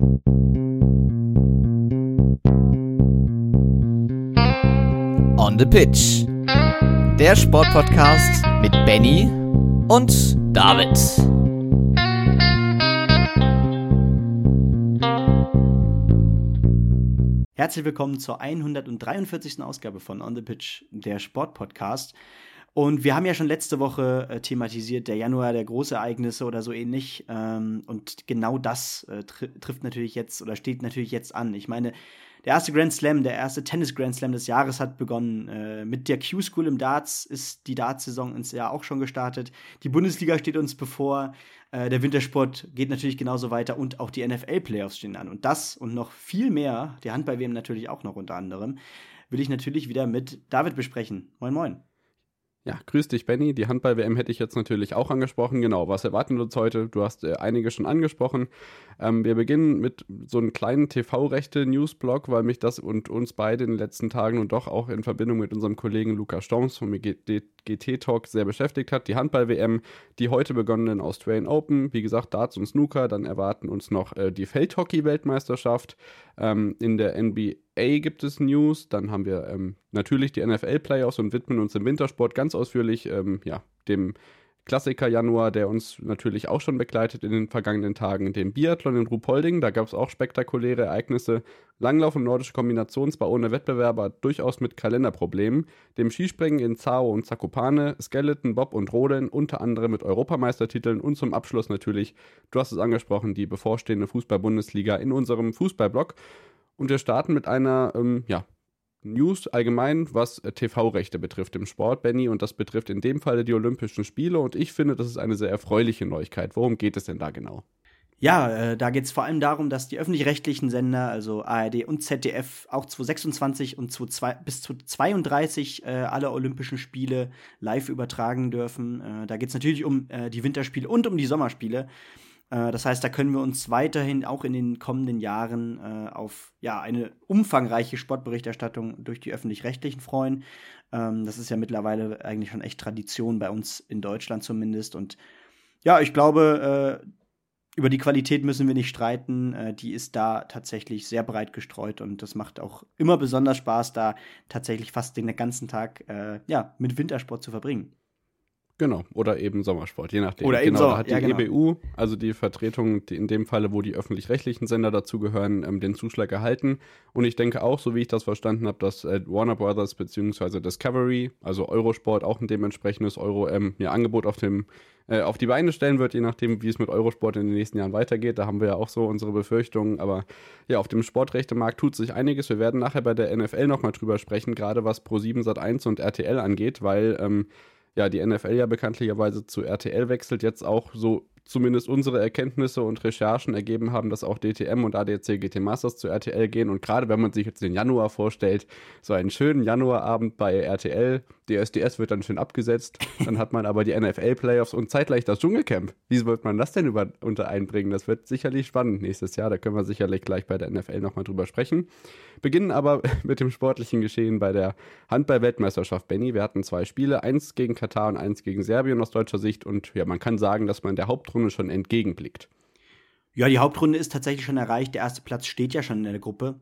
On the Pitch. Der Sportpodcast mit Benny und David. Herzlich willkommen zur 143. Ausgabe von On the Pitch, der Sportpodcast. Und wir haben ja schon letzte Woche äh, thematisiert, der Januar der Großereignisse oder so ähnlich. Ähm, und genau das äh, tr trifft natürlich jetzt oder steht natürlich jetzt an. Ich meine, der erste Grand Slam, der erste Tennis Grand Slam des Jahres hat begonnen. Äh, mit der Q-School im Darts ist die Darts-Saison ins Jahr auch schon gestartet. Die Bundesliga steht uns bevor. Äh, der Wintersport geht natürlich genauso weiter und auch die NFL-Playoffs stehen an. Und das und noch viel mehr, die Handball-WM natürlich auch noch unter anderem, will ich natürlich wieder mit David besprechen. Moin, moin. Ja, grüß dich, Benny. Die Handball-WM hätte ich jetzt natürlich auch angesprochen. Genau, was erwarten wir uns heute? Du hast äh, einige schon angesprochen. Ähm, wir beginnen mit so einem kleinen TV-Rechte-Newsblog, weil mich das und uns beide in den letzten Tagen und doch auch in Verbindung mit unserem Kollegen Lukas Storms vom GT Talk sehr beschäftigt hat. Die Handball-WM, die heute begonnenen Australian Open, wie gesagt, Darts und Snooker. Dann erwarten uns noch äh, die Feldhockey-Weltmeisterschaft. Ähm, in der NBA gibt es News, dann haben wir ähm, natürlich die NFL-Playoffs und widmen uns im Wintersport ganz ausführlich ähm, ja, dem Klassiker Januar, der uns natürlich auch schon begleitet in den vergangenen Tagen, dem Biathlon in Ruhpolding. Da gab es auch spektakuläre Ereignisse. Langlauf und nordische Kombination zwar ohne Wettbewerber, durchaus mit Kalenderproblemen. Dem Skispringen in Zao und Zakopane, Skeleton, Bob und Rodeln, unter anderem mit Europameistertiteln und zum Abschluss natürlich, du hast es angesprochen, die bevorstehende Fußball-Bundesliga in unserem Fußballblog. Und wir starten mit einer, ähm, ja, News allgemein, was äh, TV-Rechte betrifft im Sport, Benny. Und das betrifft in dem Falle die Olympischen Spiele. Und ich finde, das ist eine sehr erfreuliche Neuigkeit. Worum geht es denn da genau? Ja, äh, da geht es vor allem darum, dass die öffentlich-rechtlichen Sender, also ARD und ZDF, auch 2026 und 22, bis zu 32 äh, alle Olympischen Spiele live übertragen dürfen. Äh, da geht es natürlich um äh, die Winterspiele und um die Sommerspiele. Äh, das heißt, da können wir uns weiterhin auch in den kommenden Jahren äh, auf ja, eine umfangreiche Sportberichterstattung durch die öffentlich-rechtlichen freuen. Ähm, das ist ja mittlerweile eigentlich schon echt Tradition bei uns in Deutschland zumindest. Und ja, ich glaube, äh, über die Qualität müssen wir nicht streiten. Äh, die ist da tatsächlich sehr breit gestreut und das macht auch immer besonders Spaß, da tatsächlich fast den ganzen Tag äh, ja, mit Wintersport zu verbringen. Genau, oder eben Sommersport, je nachdem. Oder eben genau, Sommer, da hat die ja, genau. EBU, also die Vertretung, die in dem Falle, wo die öffentlich-rechtlichen Sender dazugehören, ähm, den Zuschlag erhalten. Und ich denke auch, so wie ich das verstanden habe, dass äh, Warner Brothers bzw. Discovery, also Eurosport, auch ein dementsprechendes Euro ähm, ja, Angebot auf dem äh, auf die Beine stellen wird, je nachdem, wie es mit Eurosport in den nächsten Jahren weitergeht. Da haben wir ja auch so unsere Befürchtungen. Aber ja, auf dem Sportrechtemarkt tut sich einiges. Wir werden nachher bei der NFL nochmal drüber sprechen, gerade was Pro7 Sat1 und RTL angeht, weil ähm, ja, die NFL ja bekanntlicherweise zu RTL wechselt, jetzt auch so zumindest unsere Erkenntnisse und Recherchen ergeben haben, dass auch DTM und ADC GT Masters zu RTL gehen. Und gerade wenn man sich jetzt den Januar vorstellt, so einen schönen Januarabend bei RTL, die SDS wird dann schön abgesetzt, dann hat man aber die NFL-Playoffs und zeitgleich das Dschungelcamp. Wie wird man das denn über, unter einbringen? Das wird sicherlich spannend nächstes Jahr. Da können wir sicherlich gleich bei der NFL nochmal drüber sprechen. Beginnen aber mit dem sportlichen Geschehen bei der Handball-Weltmeisterschaft, Benny. Wir hatten zwei Spiele, eins gegen Katar und eins gegen Serbien aus deutscher Sicht. Und ja, man kann sagen, dass man der Hauptrunde Hauptrunde schon entgegenblickt. Ja, die Hauptrunde ist tatsächlich schon erreicht. Der erste Platz steht ja schon in der Gruppe.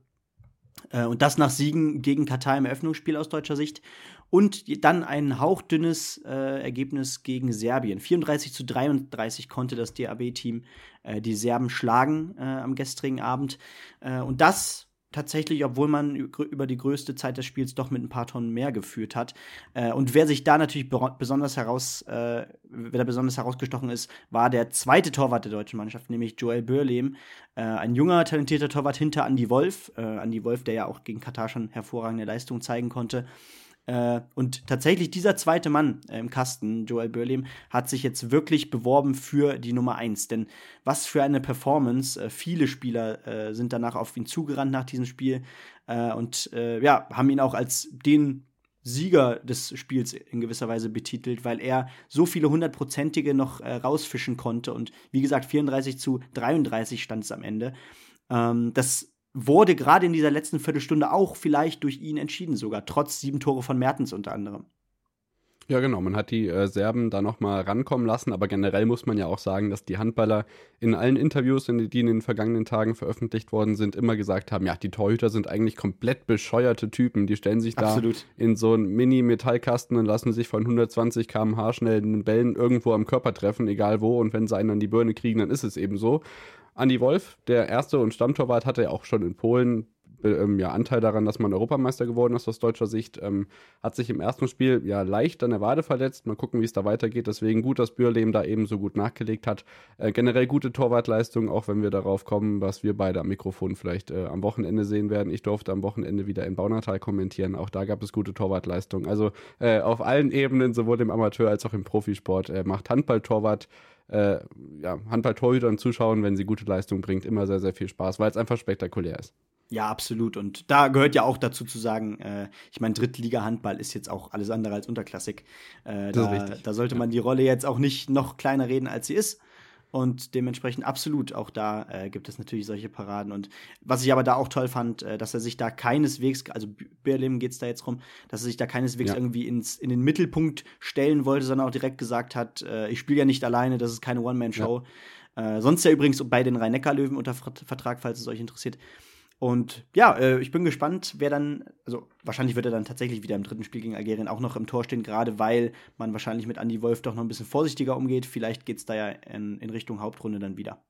Äh, und das nach Siegen gegen Katar im Eröffnungsspiel aus deutscher Sicht. Und dann ein hauchdünnes äh, Ergebnis gegen Serbien. 34 zu 33 konnte das DAB-Team äh, die Serben schlagen äh, am gestrigen Abend. Äh, und das tatsächlich, obwohl man über die größte Zeit des Spiels doch mit ein paar Tonnen mehr geführt hat. Äh, und wer sich da natürlich besonders heraus, äh, wer da besonders herausgestochen ist, war der zweite Torwart der deutschen Mannschaft, nämlich Joel Börlehm, äh, ein junger, talentierter Torwart hinter Andy Wolf. Äh, Andy Wolf, der ja auch gegen Katar schon hervorragende Leistung zeigen konnte. Äh, und tatsächlich dieser zweite Mann äh, im Kasten, Joel Börlehm, hat sich jetzt wirklich beworben für die Nummer 1. Denn was für eine Performance. Äh, viele Spieler äh, sind danach auf ihn zugerannt nach diesem Spiel äh, und äh, ja, haben ihn auch als den Sieger des Spiels in gewisser Weise betitelt, weil er so viele hundertprozentige noch rausfischen konnte. Und wie gesagt, 34 zu 33 stand es am Ende. Ähm, das wurde gerade in dieser letzten Viertelstunde auch vielleicht durch ihn entschieden, sogar trotz sieben Tore von Mertens unter anderem. Ja, genau. Man hat die äh, Serben da nochmal rankommen lassen, aber generell muss man ja auch sagen, dass die Handballer in allen Interviews, in die in den vergangenen Tagen veröffentlicht worden sind, immer gesagt haben, ja, die Torhüter sind eigentlich komplett bescheuerte Typen. Die stellen sich Absolut. da in so einen Mini-Metallkasten und lassen sich von 120 km/h schnell den Bällen irgendwo am Körper treffen, egal wo. Und wenn sie einen an die Birne kriegen, dann ist es eben so. Andi Wolf, der erste und Stammtorwart, hatte ja auch schon in Polen ähm, ja, Anteil daran, dass man Europameister geworden ist aus deutscher Sicht. Ähm, hat sich im ersten Spiel ja leicht an der Wade verletzt. Mal gucken, wie es da weitergeht. Deswegen gut, dass Bürlehm da eben so gut nachgelegt hat. Äh, generell gute Torwartleistung, auch wenn wir darauf kommen, was wir beide am Mikrofon vielleicht äh, am Wochenende sehen werden. Ich durfte am Wochenende wieder in Baunatal kommentieren. Auch da gab es gute Torwartleistung. Also äh, auf allen Ebenen, sowohl im Amateur als auch im Profisport, äh, macht Handball-Torwart äh, ja, Handball-Torhütern zuschauen, wenn sie gute Leistung bringt, immer sehr, sehr viel Spaß, weil es einfach spektakulär ist. Ja, absolut. Und da gehört ja auch dazu zu sagen, äh, ich meine, Drittliga-Handball ist jetzt auch alles andere als Unterklassik. Äh, da, da, sollte man die Rolle jetzt auch nicht noch kleiner reden, als sie ist. Und dementsprechend absolut, auch da äh, gibt es natürlich solche Paraden. Und was ich aber da auch toll fand, äh, dass er sich da keineswegs, also Berlim geht es da jetzt rum, dass er sich da keineswegs ja. irgendwie ins, in den Mittelpunkt stellen wollte, sondern auch direkt gesagt hat, äh, ich spiele ja nicht alleine, das ist keine One-Man-Show. Ja. Äh, sonst ja übrigens bei den Rhein-Neckar-Löwen unter Vertrag, falls es euch interessiert. Und ja, äh, ich bin gespannt, wer dann, also wahrscheinlich wird er dann tatsächlich wieder im dritten Spiel gegen Algerien auch noch im Tor stehen, gerade weil man wahrscheinlich mit Andy Wolf doch noch ein bisschen vorsichtiger umgeht. Vielleicht geht es da ja in, in Richtung Hauptrunde dann wieder.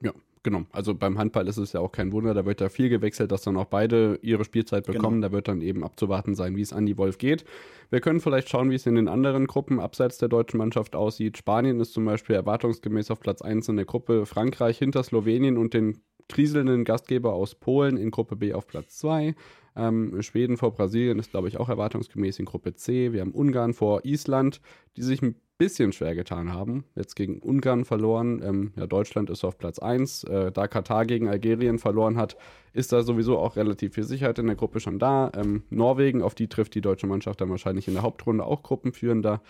Ja, genau. Also beim Handball ist es ja auch kein Wunder, da wird ja viel gewechselt, dass dann auch beide ihre Spielzeit genau. bekommen. Genau. Da wird dann eben abzuwarten sein, wie es Andy Wolf geht. Wir können vielleicht schauen, wie es in den anderen Gruppen abseits der deutschen Mannschaft aussieht. Spanien ist zum Beispiel erwartungsgemäß auf Platz 1 in der Gruppe, Frankreich hinter Slowenien und den kriselnden Gastgeber aus Polen in Gruppe B auf Platz 2. Ähm, Schweden vor Brasilien ist, glaube ich, auch erwartungsgemäß in Gruppe C. Wir haben Ungarn vor Island, die sich ein bisschen schwer getan haben. Jetzt gegen Ungarn verloren. Ähm, ja, Deutschland ist auf Platz 1. Äh, da Katar gegen Algerien verloren hat, ist da sowieso auch relativ viel Sicherheit in der Gruppe schon da. Ähm, Norwegen, auf die trifft die deutsche Mannschaft dann wahrscheinlich in der Hauptrunde auch Gruppenführender.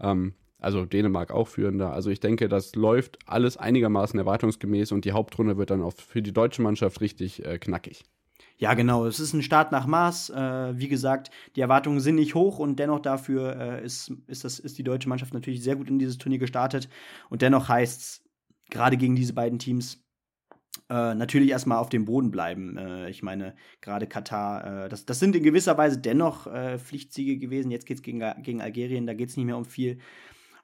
Ähm, also Dänemark auch führender. Also ich denke, das läuft alles einigermaßen erwartungsgemäß und die Hauptrunde wird dann auch für die deutsche Mannschaft richtig äh, knackig. Ja, genau. Es ist ein Start nach Maß. Äh, wie gesagt, die Erwartungen sind nicht hoch und dennoch dafür äh, ist, ist, das, ist die deutsche Mannschaft natürlich sehr gut in dieses Turnier gestartet. Und dennoch heißt es, gerade gegen diese beiden Teams, äh, natürlich erstmal auf dem Boden bleiben. Äh, ich meine, gerade Katar, äh, das, das sind in gewisser Weise dennoch äh, Pflichtsiege gewesen. Jetzt geht es gegen, gegen Algerien, da geht es nicht mehr um viel.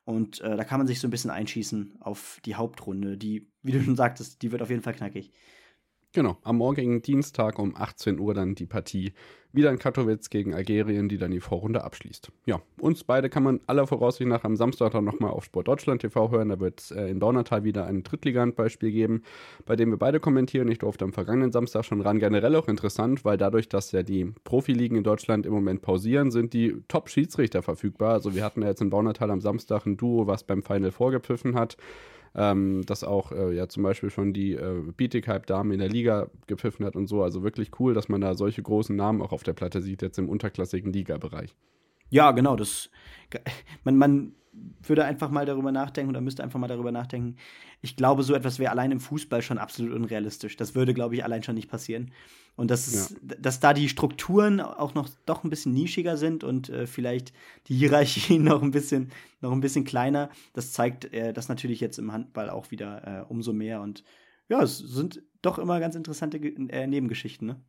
Und äh, da kann man sich so ein bisschen einschießen auf die Hauptrunde, die, wie du schon sagtest, die wird auf jeden Fall knackig. Genau, am morgigen Dienstag um 18 Uhr dann die Partie wieder in Katowice gegen Algerien, die dann die Vorrunde abschließt. Ja, uns beide kann man aller Voraussicht nach am Samstag dann nochmal auf Sport Deutschland TV hören. Da wird es äh, in Baunatal wieder ein Drittliga-Handballspiel geben, bei dem wir beide kommentieren. Ich durfte am vergangenen Samstag schon ran. Generell auch interessant, weil dadurch, dass ja die Profiligen in Deutschland im Moment pausieren, sind die Top-Schiedsrichter verfügbar. Also wir hatten ja jetzt in Baunatal am Samstag ein Duo, was beim Final vorgepfiffen hat ähm, dass auch äh, ja zum Beispiel schon die äh, Bietigheim-Dame in der Liga gepfiffen hat und so. Also wirklich cool, dass man da solche großen Namen auch auf der Platte sieht, jetzt im unterklassigen Liga-Bereich. Ja, genau, das man, man würde einfach mal darüber nachdenken oder müsste einfach mal darüber nachdenken. Ich glaube, so etwas wäre allein im Fußball schon absolut unrealistisch. Das würde, glaube ich, allein schon nicht passieren. Und dass, es, ja. dass da die Strukturen auch noch doch ein bisschen nischiger sind und äh, vielleicht die Hierarchien noch ein bisschen, noch ein bisschen kleiner, das zeigt äh, das natürlich jetzt im Handball auch wieder äh, umso mehr. Und ja, es sind doch immer ganz interessante äh, Nebengeschichten, ne?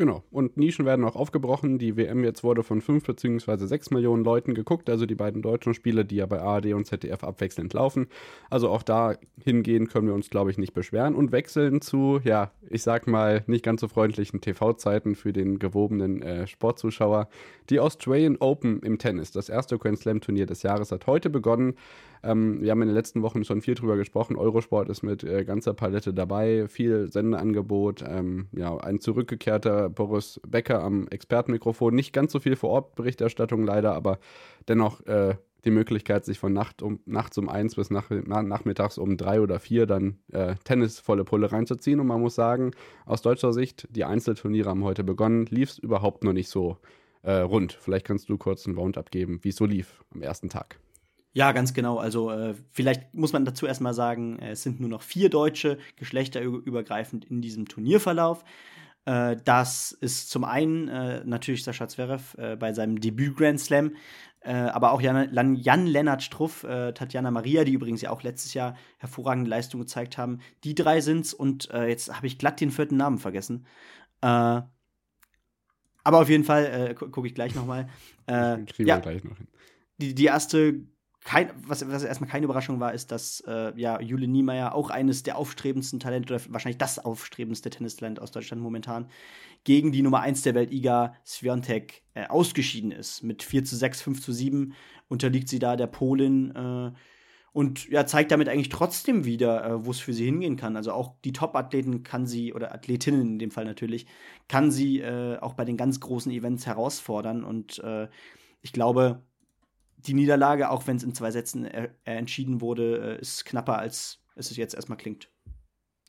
Genau. Und Nischen werden auch aufgebrochen. Die WM jetzt wurde von 5 bzw. 6 Millionen Leuten geguckt, also die beiden deutschen Spiele, die ja bei ARD und ZDF abwechselnd laufen. Also auch da hingehen können wir uns, glaube ich, nicht beschweren und wechseln zu, ja, ich sag mal, nicht ganz so freundlichen TV-Zeiten für den gewobenen äh, Sportzuschauer. Die Australian Open im Tennis, das erste Grand Slam-Turnier des Jahres, hat heute begonnen. Ähm, wir haben in den letzten Wochen schon viel drüber gesprochen. Eurosport ist mit äh, ganzer Palette dabei, viel Sendeangebot. Ähm, ja, ein zurückgekehrter Boris Becker am Expertenmikrofon. Nicht ganz so viel vor Ort Berichterstattung leider, aber dennoch äh, die Möglichkeit, sich von Nacht um, nachts um eins bis nach, na, nachmittags um drei oder vier dann äh, Tennis volle Pulle reinzuziehen. Und man muss sagen, aus deutscher Sicht, die Einzelturniere haben heute begonnen, lief es überhaupt noch nicht so äh, rund. Vielleicht kannst du kurz einen Roundup geben, wie es so lief am ersten Tag. Ja, ganz genau. Also äh, vielleicht muss man dazu erstmal sagen, äh, es sind nur noch vier Deutsche geschlechterübergreifend in diesem Turnierverlauf. Äh, das ist zum einen äh, natürlich Sascha Zverev äh, bei seinem Debüt Grand Slam, äh, aber auch Jan, Jan Lennart Struff, äh, Tatjana Maria, die übrigens ja auch letztes Jahr hervorragende Leistung gezeigt haben. Die drei sind's und äh, jetzt habe ich glatt den vierten Namen vergessen. aber auf jeden Fall gucke ich gleich noch mal. Kriegen ja, wir gleich noch hin. Die, die erste kein, was, was erstmal keine Überraschung war, ist, dass äh, ja, Jule Niemeyer auch eines der aufstrebendsten Talente, oder wahrscheinlich das aufstrebendste Tennistalent aus Deutschland momentan, gegen die Nummer 1 der Welt, Iga Swiatek, äh, ausgeschieden ist. Mit 4 zu 6, 5 zu 7 unterliegt sie da der Polin äh, und ja, zeigt damit eigentlich trotzdem wieder, äh, wo es für sie hingehen kann. Also auch die Top-Athleten kann sie, oder Athletinnen in dem Fall natürlich, kann sie äh, auch bei den ganz großen Events herausfordern. Und äh, ich glaube, die Niederlage, auch wenn es in zwei Sätzen äh, entschieden wurde, äh, ist knapper, als es jetzt erstmal klingt.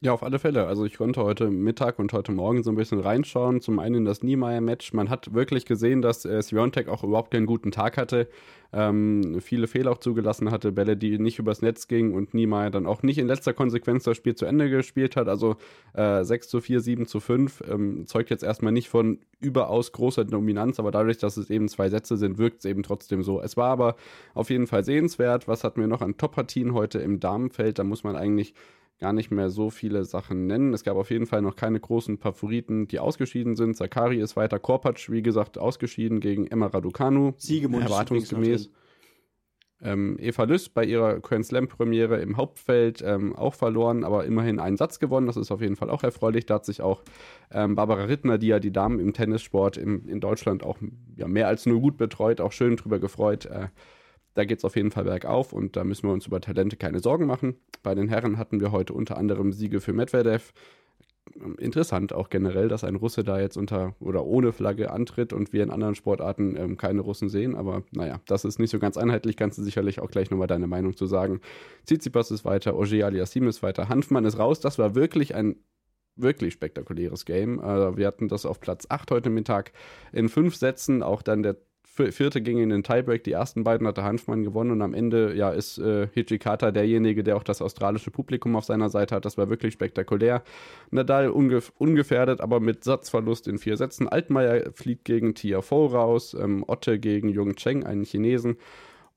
Ja, auf alle Fälle. Also ich konnte heute Mittag und heute Morgen so ein bisschen reinschauen. Zum einen in das Niemeyer-Match. Man hat wirklich gesehen, dass äh, Sviontek auch überhaupt keinen guten Tag hatte. Ähm, viele Fehler auch zugelassen hatte, Bälle, die nicht übers Netz gingen und Niemeyer dann auch nicht in letzter Konsequenz das Spiel zu Ende gespielt hat. Also äh, 6 zu 4, 7 zu 5 ähm, zeugt jetzt erstmal nicht von überaus großer Dominanz, aber dadurch, dass es eben zwei Sätze sind, wirkt es eben trotzdem so. Es war aber auf jeden Fall sehenswert. Was hatten wir noch an Top-Partien heute im Damenfeld? Da muss man eigentlich gar nicht mehr so viele Sachen nennen. Es gab auf jeden Fall noch keine großen Favoriten, die ausgeschieden sind. Zakari ist weiter, Korpatsch, wie gesagt, ausgeschieden gegen Emma Raducanu. Siegemund erwartungsgemäß. Ähm, Eva Lüss bei ihrer Grand Slam-Premiere im Hauptfeld ähm, auch verloren, aber immerhin einen Satz gewonnen. Das ist auf jeden Fall auch erfreulich. Da hat sich auch ähm, Barbara Rittner, die ja die Damen im Tennissport im, in Deutschland auch ja, mehr als nur gut betreut, auch schön drüber gefreut. Äh, da geht es auf jeden Fall bergauf und da müssen wir uns über Talente keine Sorgen machen. Bei den Herren hatten wir heute unter anderem Siege für Medvedev. Interessant auch generell, dass ein Russe da jetzt unter oder ohne Flagge antritt und wir in anderen Sportarten ähm, keine Russen sehen. Aber naja, das ist nicht so ganz einheitlich. Kannst du sicherlich auch gleich nochmal deine Meinung zu sagen. Tsitsipas ist weiter, Ogier Aliassim ist weiter, Hanfmann ist raus. Das war wirklich ein wirklich spektakuläres Game. Äh, wir hatten das auf Platz 8 heute Mittag in fünf Sätzen. Auch dann der vierte ging in den Tiebreak, die ersten beiden hatte Hanfmann gewonnen und am Ende ja, ist äh, Hichikata derjenige, der auch das australische Publikum auf seiner Seite hat. Das war wirklich spektakulär. Nadal ungef ungefährdet, aber mit Satzverlust in vier Sätzen. Altmaier fliegt gegen Tiafoe raus, ähm, Otte gegen Jung Cheng, einen Chinesen.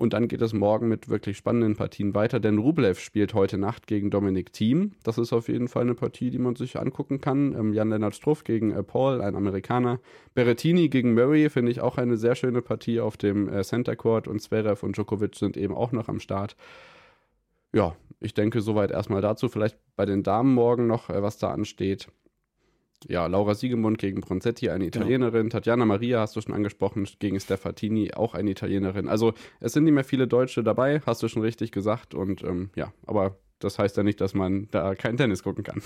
Und dann geht es morgen mit wirklich spannenden Partien weiter, denn Rublev spielt heute Nacht gegen Dominik Thiem. Das ist auf jeden Fall eine Partie, die man sich angucken kann. Ähm, Jan-Lennart Struff gegen äh, Paul, ein Amerikaner. Berrettini gegen Murray finde ich auch eine sehr schöne Partie auf dem äh, Center Court und Zverev und Djokovic sind eben auch noch am Start. Ja, ich denke soweit erstmal dazu. Vielleicht bei den Damen morgen noch, äh, was da ansteht ja, Laura Siegemund gegen Bronzetti, eine. Italienerin. Genau. Tatjana Maria hast du schon angesprochen, gegen Stefatini, auch eine Italienerin. Also es sind nicht mehr viele Deutsche dabei, hast du schon richtig gesagt. Und ähm, ja, aber das heißt ja nicht, dass man da kein Tennis gucken kann.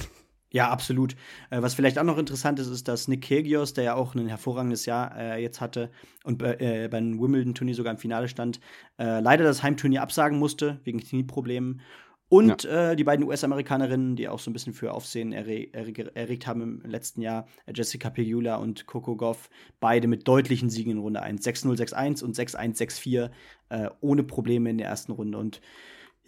Ja, absolut. Äh, was vielleicht auch noch interessant ist, ist, dass Nick Kyrgios, der ja auch ein hervorragendes Jahr äh, jetzt hatte und äh, beim Wimbledon-Turnier sogar im Finale stand, äh, leider das Heimturnier absagen musste, wegen Knieproblemen. Und ja. äh, die beiden US-Amerikanerinnen, die auch so ein bisschen für Aufsehen erreg erregt haben im letzten Jahr, äh, Jessica Pegula und Coco Goff, beide mit deutlichen Siegen in Runde 1. 6-0, 6-1 und 6-1, 6-4, äh, ohne Probleme in der ersten Runde. Und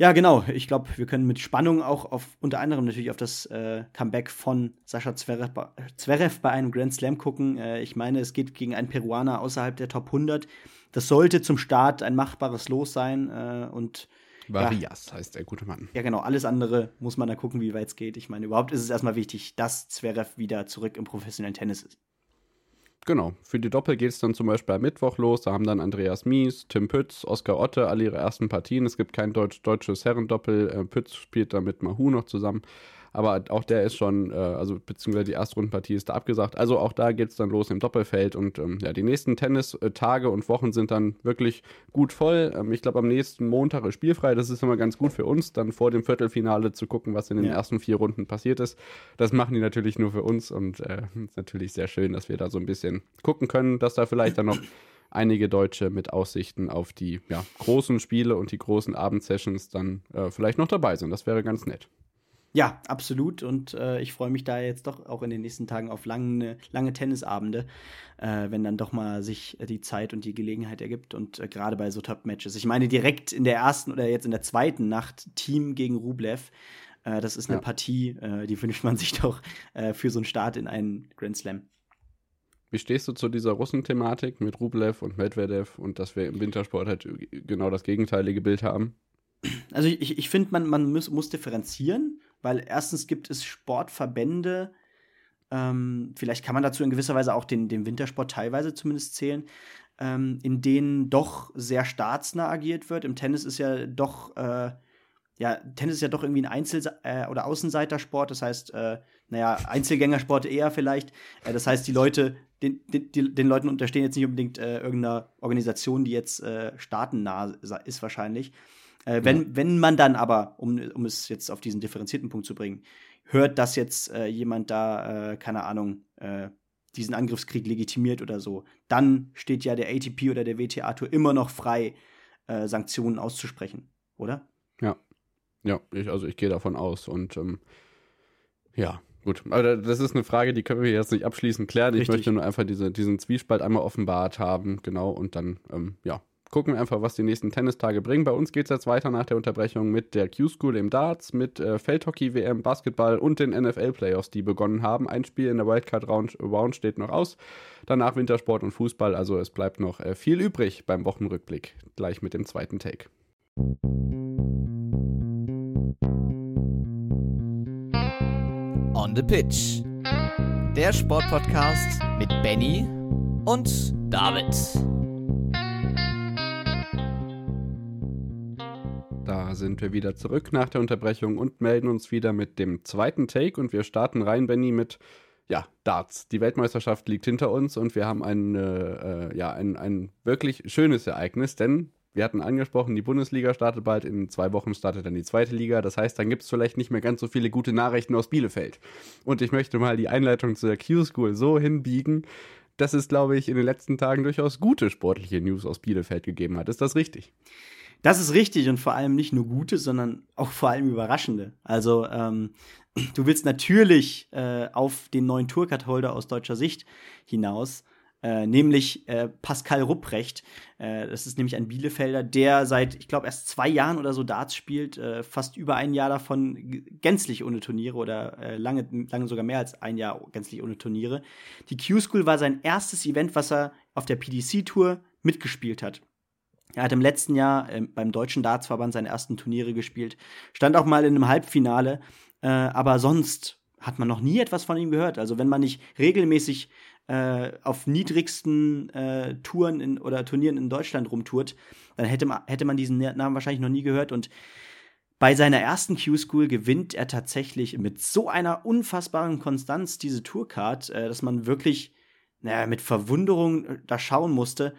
ja, genau, ich glaube, wir können mit Spannung auch auf unter anderem natürlich auf das äh, Comeback von Sascha Zverev, Zverev, bei einem Grand Slam gucken. Äh, ich meine, es geht gegen einen Peruaner außerhalb der Top 100. Das sollte zum Start ein machbares Los sein äh, und Varias ja. heißt der gute Mann. Ja, genau. Alles andere muss man da gucken, wie weit es geht. Ich meine, überhaupt ist es erstmal wichtig, dass Zverev wieder zurück im professionellen Tennis ist. Genau. Für die Doppel geht es dann zum Beispiel am Mittwoch los. Da haben dann Andreas Mies, Tim Pütz, Oskar Otte alle ihre ersten Partien. Es gibt kein Deutsch deutsches Herrendoppel. Äh, Pütz spielt da mit Mahu noch zusammen. Aber auch der ist schon, äh, also beziehungsweise die Erstrundenpartie ist da abgesagt. Also auch da geht es dann los im Doppelfeld. Und ähm, ja, die nächsten Tennistage und Wochen sind dann wirklich gut voll. Ähm, ich glaube, am nächsten Montag ist spielfrei. Das ist immer ganz gut für uns, dann vor dem Viertelfinale zu gucken, was in den ja. ersten vier Runden passiert ist. Das machen die natürlich nur für uns und äh, ist natürlich sehr schön, dass wir da so ein bisschen gucken können, dass da vielleicht dann noch einige Deutsche mit Aussichten auf die ja, großen Spiele und die großen Abendsessions dann äh, vielleicht noch dabei sind. Das wäre ganz nett. Ja, absolut. Und äh, ich freue mich da jetzt doch auch in den nächsten Tagen auf lange, lange Tennisabende, äh, wenn dann doch mal sich die Zeit und die Gelegenheit ergibt. Und äh, gerade bei so Top-Matches. Ich meine, direkt in der ersten oder jetzt in der zweiten Nacht Team gegen Rublev. Äh, das ist eine ja. Partie, äh, die wünscht man sich doch äh, für so einen Start in einen Grand Slam. Wie stehst du zu dieser Russen-Thematik mit Rublev und Medvedev und dass wir im Wintersport halt genau das gegenteilige Bild haben? Also ich, ich finde, man, man muss, muss differenzieren, weil erstens gibt es Sportverbände, ähm, vielleicht kann man dazu in gewisser Weise auch den, den Wintersport teilweise zumindest zählen, ähm, in denen doch sehr staatsnah agiert wird. Im Tennis ist ja doch, äh, ja, Tennis ist ja doch irgendwie ein Einzel- äh, oder Außenseitersport, das heißt, äh, naja, Einzelgängersport eher vielleicht. Äh, das heißt, die Leute, den, den, den, Leuten unterstehen jetzt nicht unbedingt äh, irgendeiner Organisation, die jetzt äh, staatennah ist wahrscheinlich. Äh, wenn, ja. wenn man dann aber, um, um es jetzt auf diesen differenzierten Punkt zu bringen, hört, dass jetzt äh, jemand da, äh, keine Ahnung, äh, diesen Angriffskrieg legitimiert oder so, dann steht ja der ATP oder der WTA-Tour immer noch frei, äh, Sanktionen auszusprechen, oder? Ja. Ja, ich, also ich gehe davon aus. Und ähm, ja, gut. Aber das ist eine Frage, die können wir jetzt nicht abschließend klären. Richtig. Ich möchte nur einfach diese, diesen Zwiespalt einmal offenbart haben, genau, und dann, ähm, ja, gucken wir einfach, was die nächsten Tennistage bringen. Bei uns geht es jetzt weiter nach der Unterbrechung mit der Q-School im Darts, mit äh, Feldhockey-WM, Basketball und den NFL-Playoffs, die begonnen haben. Ein Spiel in der Wildcard-Round steht noch aus. Danach Wintersport und Fußball. Also es bleibt noch äh, viel übrig beim Wochenrückblick. Gleich mit dem zweiten Take. On the Pitch. Der Sportpodcast mit Benny und David. Sind wir wieder zurück nach der Unterbrechung und melden uns wieder mit dem zweiten Take. Und wir starten rein, Benny, mit ja, Darts. Die Weltmeisterschaft liegt hinter uns und wir haben ein, äh, ja, ein, ein wirklich schönes Ereignis, denn wir hatten angesprochen, die Bundesliga startet bald, in zwei Wochen startet dann die zweite Liga. Das heißt, dann gibt es vielleicht nicht mehr ganz so viele gute Nachrichten aus Bielefeld. Und ich möchte mal die Einleitung zu der Q-School so hinbiegen, dass es, glaube ich, in den letzten Tagen durchaus gute sportliche News aus Bielefeld gegeben hat. Ist das richtig? Das ist richtig und vor allem nicht nur gute, sondern auch vor allem überraschende. Also ähm, du willst natürlich äh, auf den neuen Tourcard-Holder aus deutscher Sicht hinaus, äh, nämlich äh, Pascal Rupprecht. Äh, das ist nämlich ein Bielefelder, der seit, ich glaube, erst zwei Jahren oder so Darts spielt, äh, fast über ein Jahr davon gänzlich ohne Turniere oder äh, lange, lange sogar mehr als ein Jahr gänzlich ohne Turniere. Die Q-School war sein erstes Event, was er auf der PDC-Tour mitgespielt hat. Er hat im letzten Jahr äh, beim Deutschen Dartsverband seine ersten Turniere gespielt, stand auch mal in einem Halbfinale, äh, aber sonst hat man noch nie etwas von ihm gehört. Also wenn man nicht regelmäßig äh, auf niedrigsten äh, Touren in, oder Turnieren in Deutschland rumtourt, dann hätte man, hätte man diesen Namen wahrscheinlich noch nie gehört. Und bei seiner ersten Q-School gewinnt er tatsächlich mit so einer unfassbaren Konstanz diese Tourcard, äh, dass man wirklich naja, mit Verwunderung äh, da schauen musste.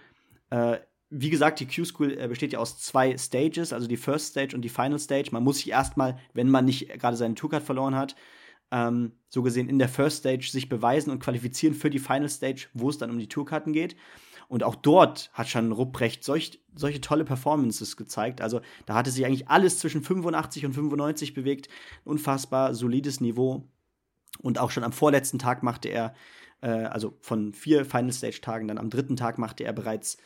Wie gesagt, die Q-School äh, besteht ja aus zwei Stages, also die First Stage und die Final Stage. Man muss sich erstmal, wenn man nicht gerade seine Tourcard verloren hat, ähm, so gesehen in der First Stage sich beweisen und qualifizieren für die Final Stage, wo es dann um die Tourkarten geht. Und auch dort hat schon Rupprecht solch, solche tolle Performances gezeigt. Also da hatte sich eigentlich alles zwischen 85 und 95 bewegt. Unfassbar solides Niveau. Und auch schon am vorletzten Tag machte er, äh, also von vier Final Stage Tagen, dann am dritten Tag machte er bereits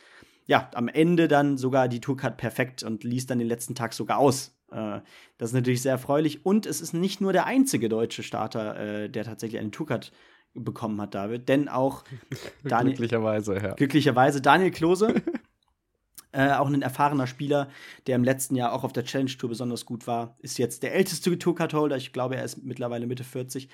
ja, am Ende dann sogar die Tourcard perfekt und ließ dann den letzten Tag sogar aus. Äh, das ist natürlich sehr erfreulich. Und es ist nicht nur der einzige deutsche Starter, äh, der tatsächlich eine Tourcard bekommen hat, David, denn auch Daniel, glücklicherweise, ja. Glücklicherweise Daniel Klose, äh, auch ein erfahrener Spieler, der im letzten Jahr auch auf der Challenge Tour besonders gut war, ist jetzt der älteste Tourcard-Holder. Ich glaube, er ist mittlerweile Mitte 40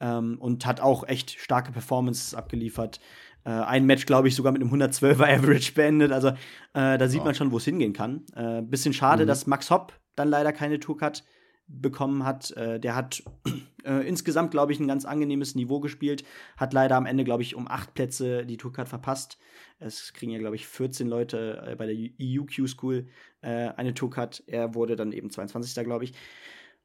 ähm, und hat auch echt starke Performances abgeliefert. Äh, ein Match, glaube ich, sogar mit einem 112er Average beendet. Also äh, da sieht oh. man schon, wo es hingehen kann. Äh, bisschen schade, mhm. dass Max Hopp dann leider keine Tourcard bekommen hat. Äh, der hat äh, insgesamt, glaube ich, ein ganz angenehmes Niveau gespielt. Hat leider am Ende, glaube ich, um acht Plätze die Tourcard verpasst. Es kriegen ja, glaube ich, 14 Leute äh, bei der EUQ School eine Tourcard. Er wurde dann eben 22. glaube ich.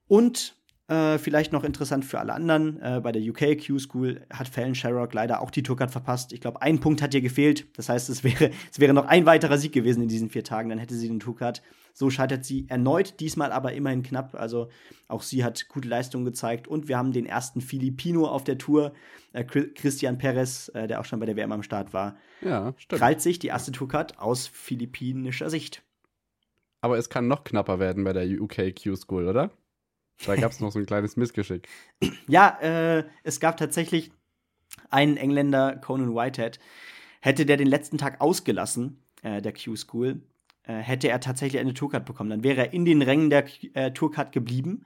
Und äh, vielleicht noch interessant für alle anderen. Äh, bei der UK Q-School hat Fallon Sherrock leider auch die Tourcard verpasst. Ich glaube, ein Punkt hat ihr gefehlt. Das heißt, es wäre, es wäre noch ein weiterer Sieg gewesen in diesen vier Tagen. Dann hätte sie den Tourcard. So scheitert sie erneut, diesmal aber immerhin knapp. Also auch sie hat gute Leistungen gezeigt. Und wir haben den ersten Filipino auf der Tour, äh, Christian Perez, äh, der auch schon bei der WM am Start war. Ja, stimmt. Krallt sich die erste Tourcard aus philippinischer Sicht. Aber es kann noch knapper werden bei der UK Q-School, oder? Da gab es noch so ein kleines Missgeschick. Ja, äh, es gab tatsächlich einen Engländer, Conan Whitehead, hätte der den letzten Tag ausgelassen, äh, der Q-School, äh, hätte er tatsächlich eine Tourcard bekommen. Dann wäre er in den Rängen der äh, Tourcard geblieben.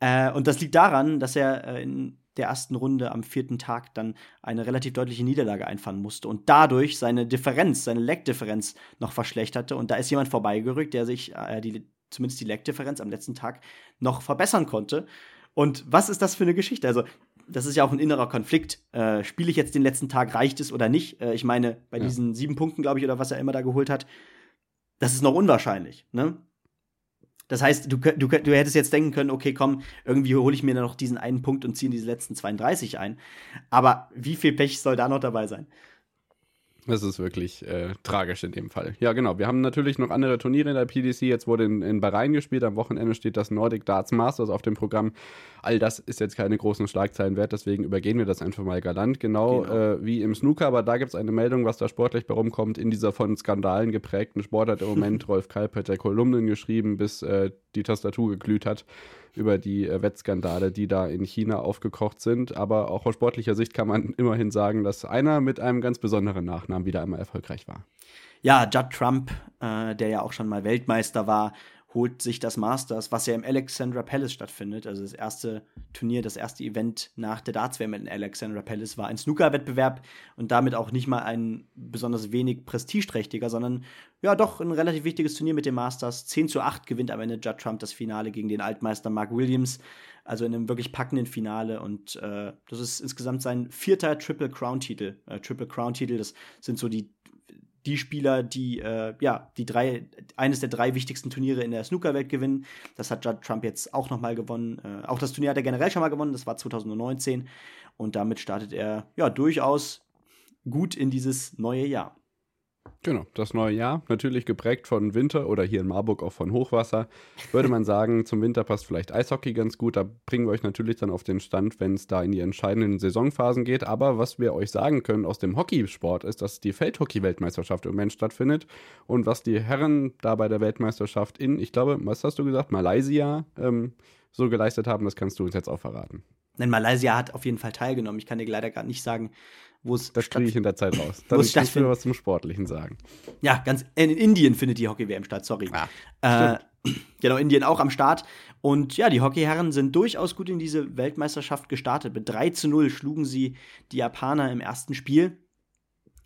Äh, und das liegt daran, dass er äh, in der ersten Runde am vierten Tag dann eine relativ deutliche Niederlage einfahren musste und dadurch seine Differenz, seine Leckdifferenz noch verschlechterte. Und da ist jemand vorbeigerückt, der sich äh, die, zumindest die Leckdifferenz am letzten Tag noch verbessern konnte. Und was ist das für eine Geschichte? Also, das ist ja auch ein innerer Konflikt. Äh, Spiele ich jetzt den letzten Tag, reicht es oder nicht? Äh, ich meine, bei ja. diesen sieben Punkten, glaube ich, oder was er immer da geholt hat, das ist noch unwahrscheinlich. Ne? Das heißt, du, du, du hättest jetzt denken können, okay, komm, irgendwie hole ich mir noch diesen einen Punkt und ziehe diese letzten 32 ein. Aber wie viel Pech soll da noch dabei sein? Das ist wirklich äh, tragisch in dem Fall. Ja, genau. Wir haben natürlich noch andere Turniere in der PDC. Jetzt wurde in, in Bahrain gespielt. Am Wochenende steht das Nordic Darts Masters auf dem Programm. All das ist jetzt keine großen Schlagzeilen wert, deswegen übergehen wir das einfach mal galant. Genau, genau. Äh, wie im Snooker, aber da gibt es eine Meldung, was da sportlich bei rumkommt. In dieser von Skandalen geprägten Sportart im Moment. Rolf Kalp hat ja Kolumnen geschrieben, bis äh, die Tastatur geglüht hat über die äh, Wettskandale, die da in China aufgekocht sind. Aber auch aus sportlicher Sicht kann man immerhin sagen, dass einer mit einem ganz besonderen Nachnamen wieder einmal erfolgreich war. Ja, Judd Trump, äh, der ja auch schon mal Weltmeister war, holt sich das Masters, was ja im Alexandra Palace stattfindet. Also das erste Turnier, das erste Event nach der Darts-WM in Alexandra Palace war ein Snooker-Wettbewerb und damit auch nicht mal ein besonders wenig prestigeträchtiger, sondern ja doch ein relativ wichtiges Turnier mit dem Masters. 10 zu 8 gewinnt am Ende Judd Trump das Finale gegen den Altmeister Mark Williams. Also in einem wirklich packenden Finale und äh, das ist insgesamt sein vierter Triple Crown-Titel. Äh, Triple Crown-Titel, das sind so die die Spieler, die äh, ja die drei eines der drei wichtigsten Turniere in der Snookerwelt gewinnen. Das hat Judd Trump jetzt auch noch mal gewonnen. Äh, auch das Turnier hat er generell schon mal gewonnen. Das war 2019 und damit startet er ja durchaus gut in dieses neue Jahr. Genau, das neue Jahr, natürlich geprägt von Winter oder hier in Marburg auch von Hochwasser. Würde man sagen, zum Winter passt vielleicht Eishockey ganz gut. Da bringen wir euch natürlich dann auf den Stand, wenn es da in die entscheidenden Saisonphasen geht. Aber was wir euch sagen können aus dem Hockeysport ist, dass die Feldhockey-Weltmeisterschaft im Moment stattfindet. Und was die Herren da bei der Weltmeisterschaft in, ich glaube, was hast du gesagt, Malaysia ähm, so geleistet haben, das kannst du uns jetzt auch verraten. Nein, Malaysia hat auf jeden Fall teilgenommen. Ich kann dir leider gerade nicht sagen, wo es Das kriege ich in der Zeit raus. Dann muss ich mir was zum Sportlichen sagen. Ja, ganz in Indien findet die Hockey-WM statt, sorry. Ah, äh, genau, Indien auch am Start. Und ja, die Hockeyherren sind durchaus gut in diese Weltmeisterschaft gestartet. Mit 3 zu 0 schlugen sie die Japaner im ersten Spiel.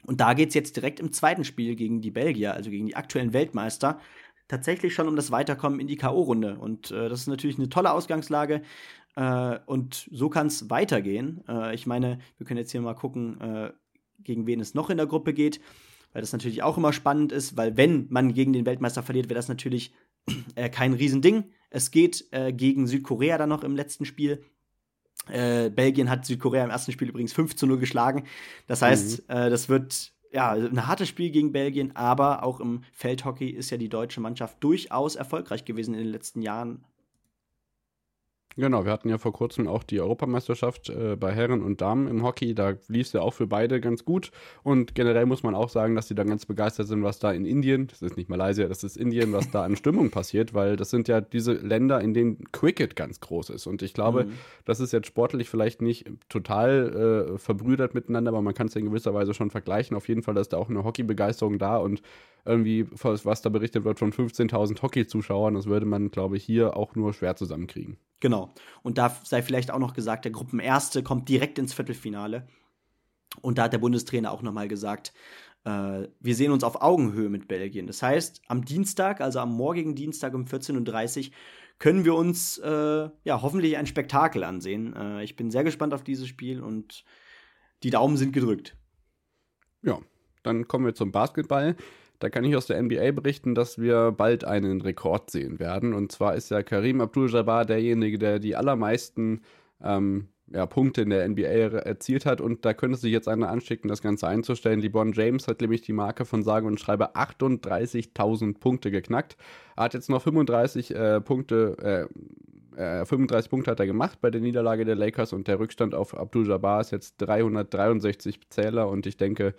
Und da geht es jetzt direkt im zweiten Spiel gegen die Belgier, also gegen die aktuellen Weltmeister, tatsächlich schon um das Weiterkommen in die K.O.-Runde. Und äh, das ist natürlich eine tolle Ausgangslage. Äh, und so kann es weitergehen. Äh, ich meine, wir können jetzt hier mal gucken, äh, gegen wen es noch in der Gruppe geht, weil das natürlich auch immer spannend ist, weil wenn man gegen den Weltmeister verliert, wäre das natürlich äh, kein Riesending. Es geht äh, gegen Südkorea dann noch im letzten Spiel. Äh, Belgien hat Südkorea im ersten Spiel übrigens 5 zu 0 geschlagen. Das heißt, mhm. das wird ja, ein hartes Spiel gegen Belgien, aber auch im Feldhockey ist ja die deutsche Mannschaft durchaus erfolgreich gewesen in den letzten Jahren. Genau, wir hatten ja vor kurzem auch die Europameisterschaft äh, bei Herren und Damen im Hockey. Da lief es ja auch für beide ganz gut. Und generell muss man auch sagen, dass sie dann ganz begeistert sind, was da in Indien, das ist nicht Malaysia, das ist Indien, was da an Stimmung passiert, weil das sind ja diese Länder, in denen Cricket ganz groß ist. Und ich glaube, mhm. das ist jetzt sportlich vielleicht nicht total äh, verbrüdert miteinander, aber man kann es in gewisser Weise schon vergleichen. Auf jeden Fall ist da auch eine Hockeybegeisterung da und irgendwie, was da berichtet wird von 15.000 Hockey-Zuschauern, das würde man, glaube ich, hier auch nur schwer zusammenkriegen. Genau. Und da sei vielleicht auch noch gesagt, der Gruppenerste kommt direkt ins Viertelfinale. Und da hat der Bundestrainer auch nochmal gesagt, äh, wir sehen uns auf Augenhöhe mit Belgien. Das heißt, am Dienstag, also am morgigen Dienstag um 14.30 Uhr, können wir uns äh, ja hoffentlich ein Spektakel ansehen. Äh, ich bin sehr gespannt auf dieses Spiel und die Daumen sind gedrückt. Ja, dann kommen wir zum Basketball. Da kann ich aus der NBA berichten, dass wir bald einen Rekord sehen werden. Und zwar ist ja Karim Abdul-Jabbar derjenige, der die allermeisten ähm, ja, Punkte in der NBA erzielt hat. Und da könnte sich jetzt einer anschicken, das Ganze einzustellen. LeBron James hat nämlich die Marke von sage und schreibe 38.000 Punkte geknackt. Er hat jetzt noch 35 äh, Punkte. Äh, 35 Punkte hat er gemacht bei der Niederlage der Lakers und der Rückstand auf Abdul-Jabbar ist jetzt 363 Zähler und ich denke,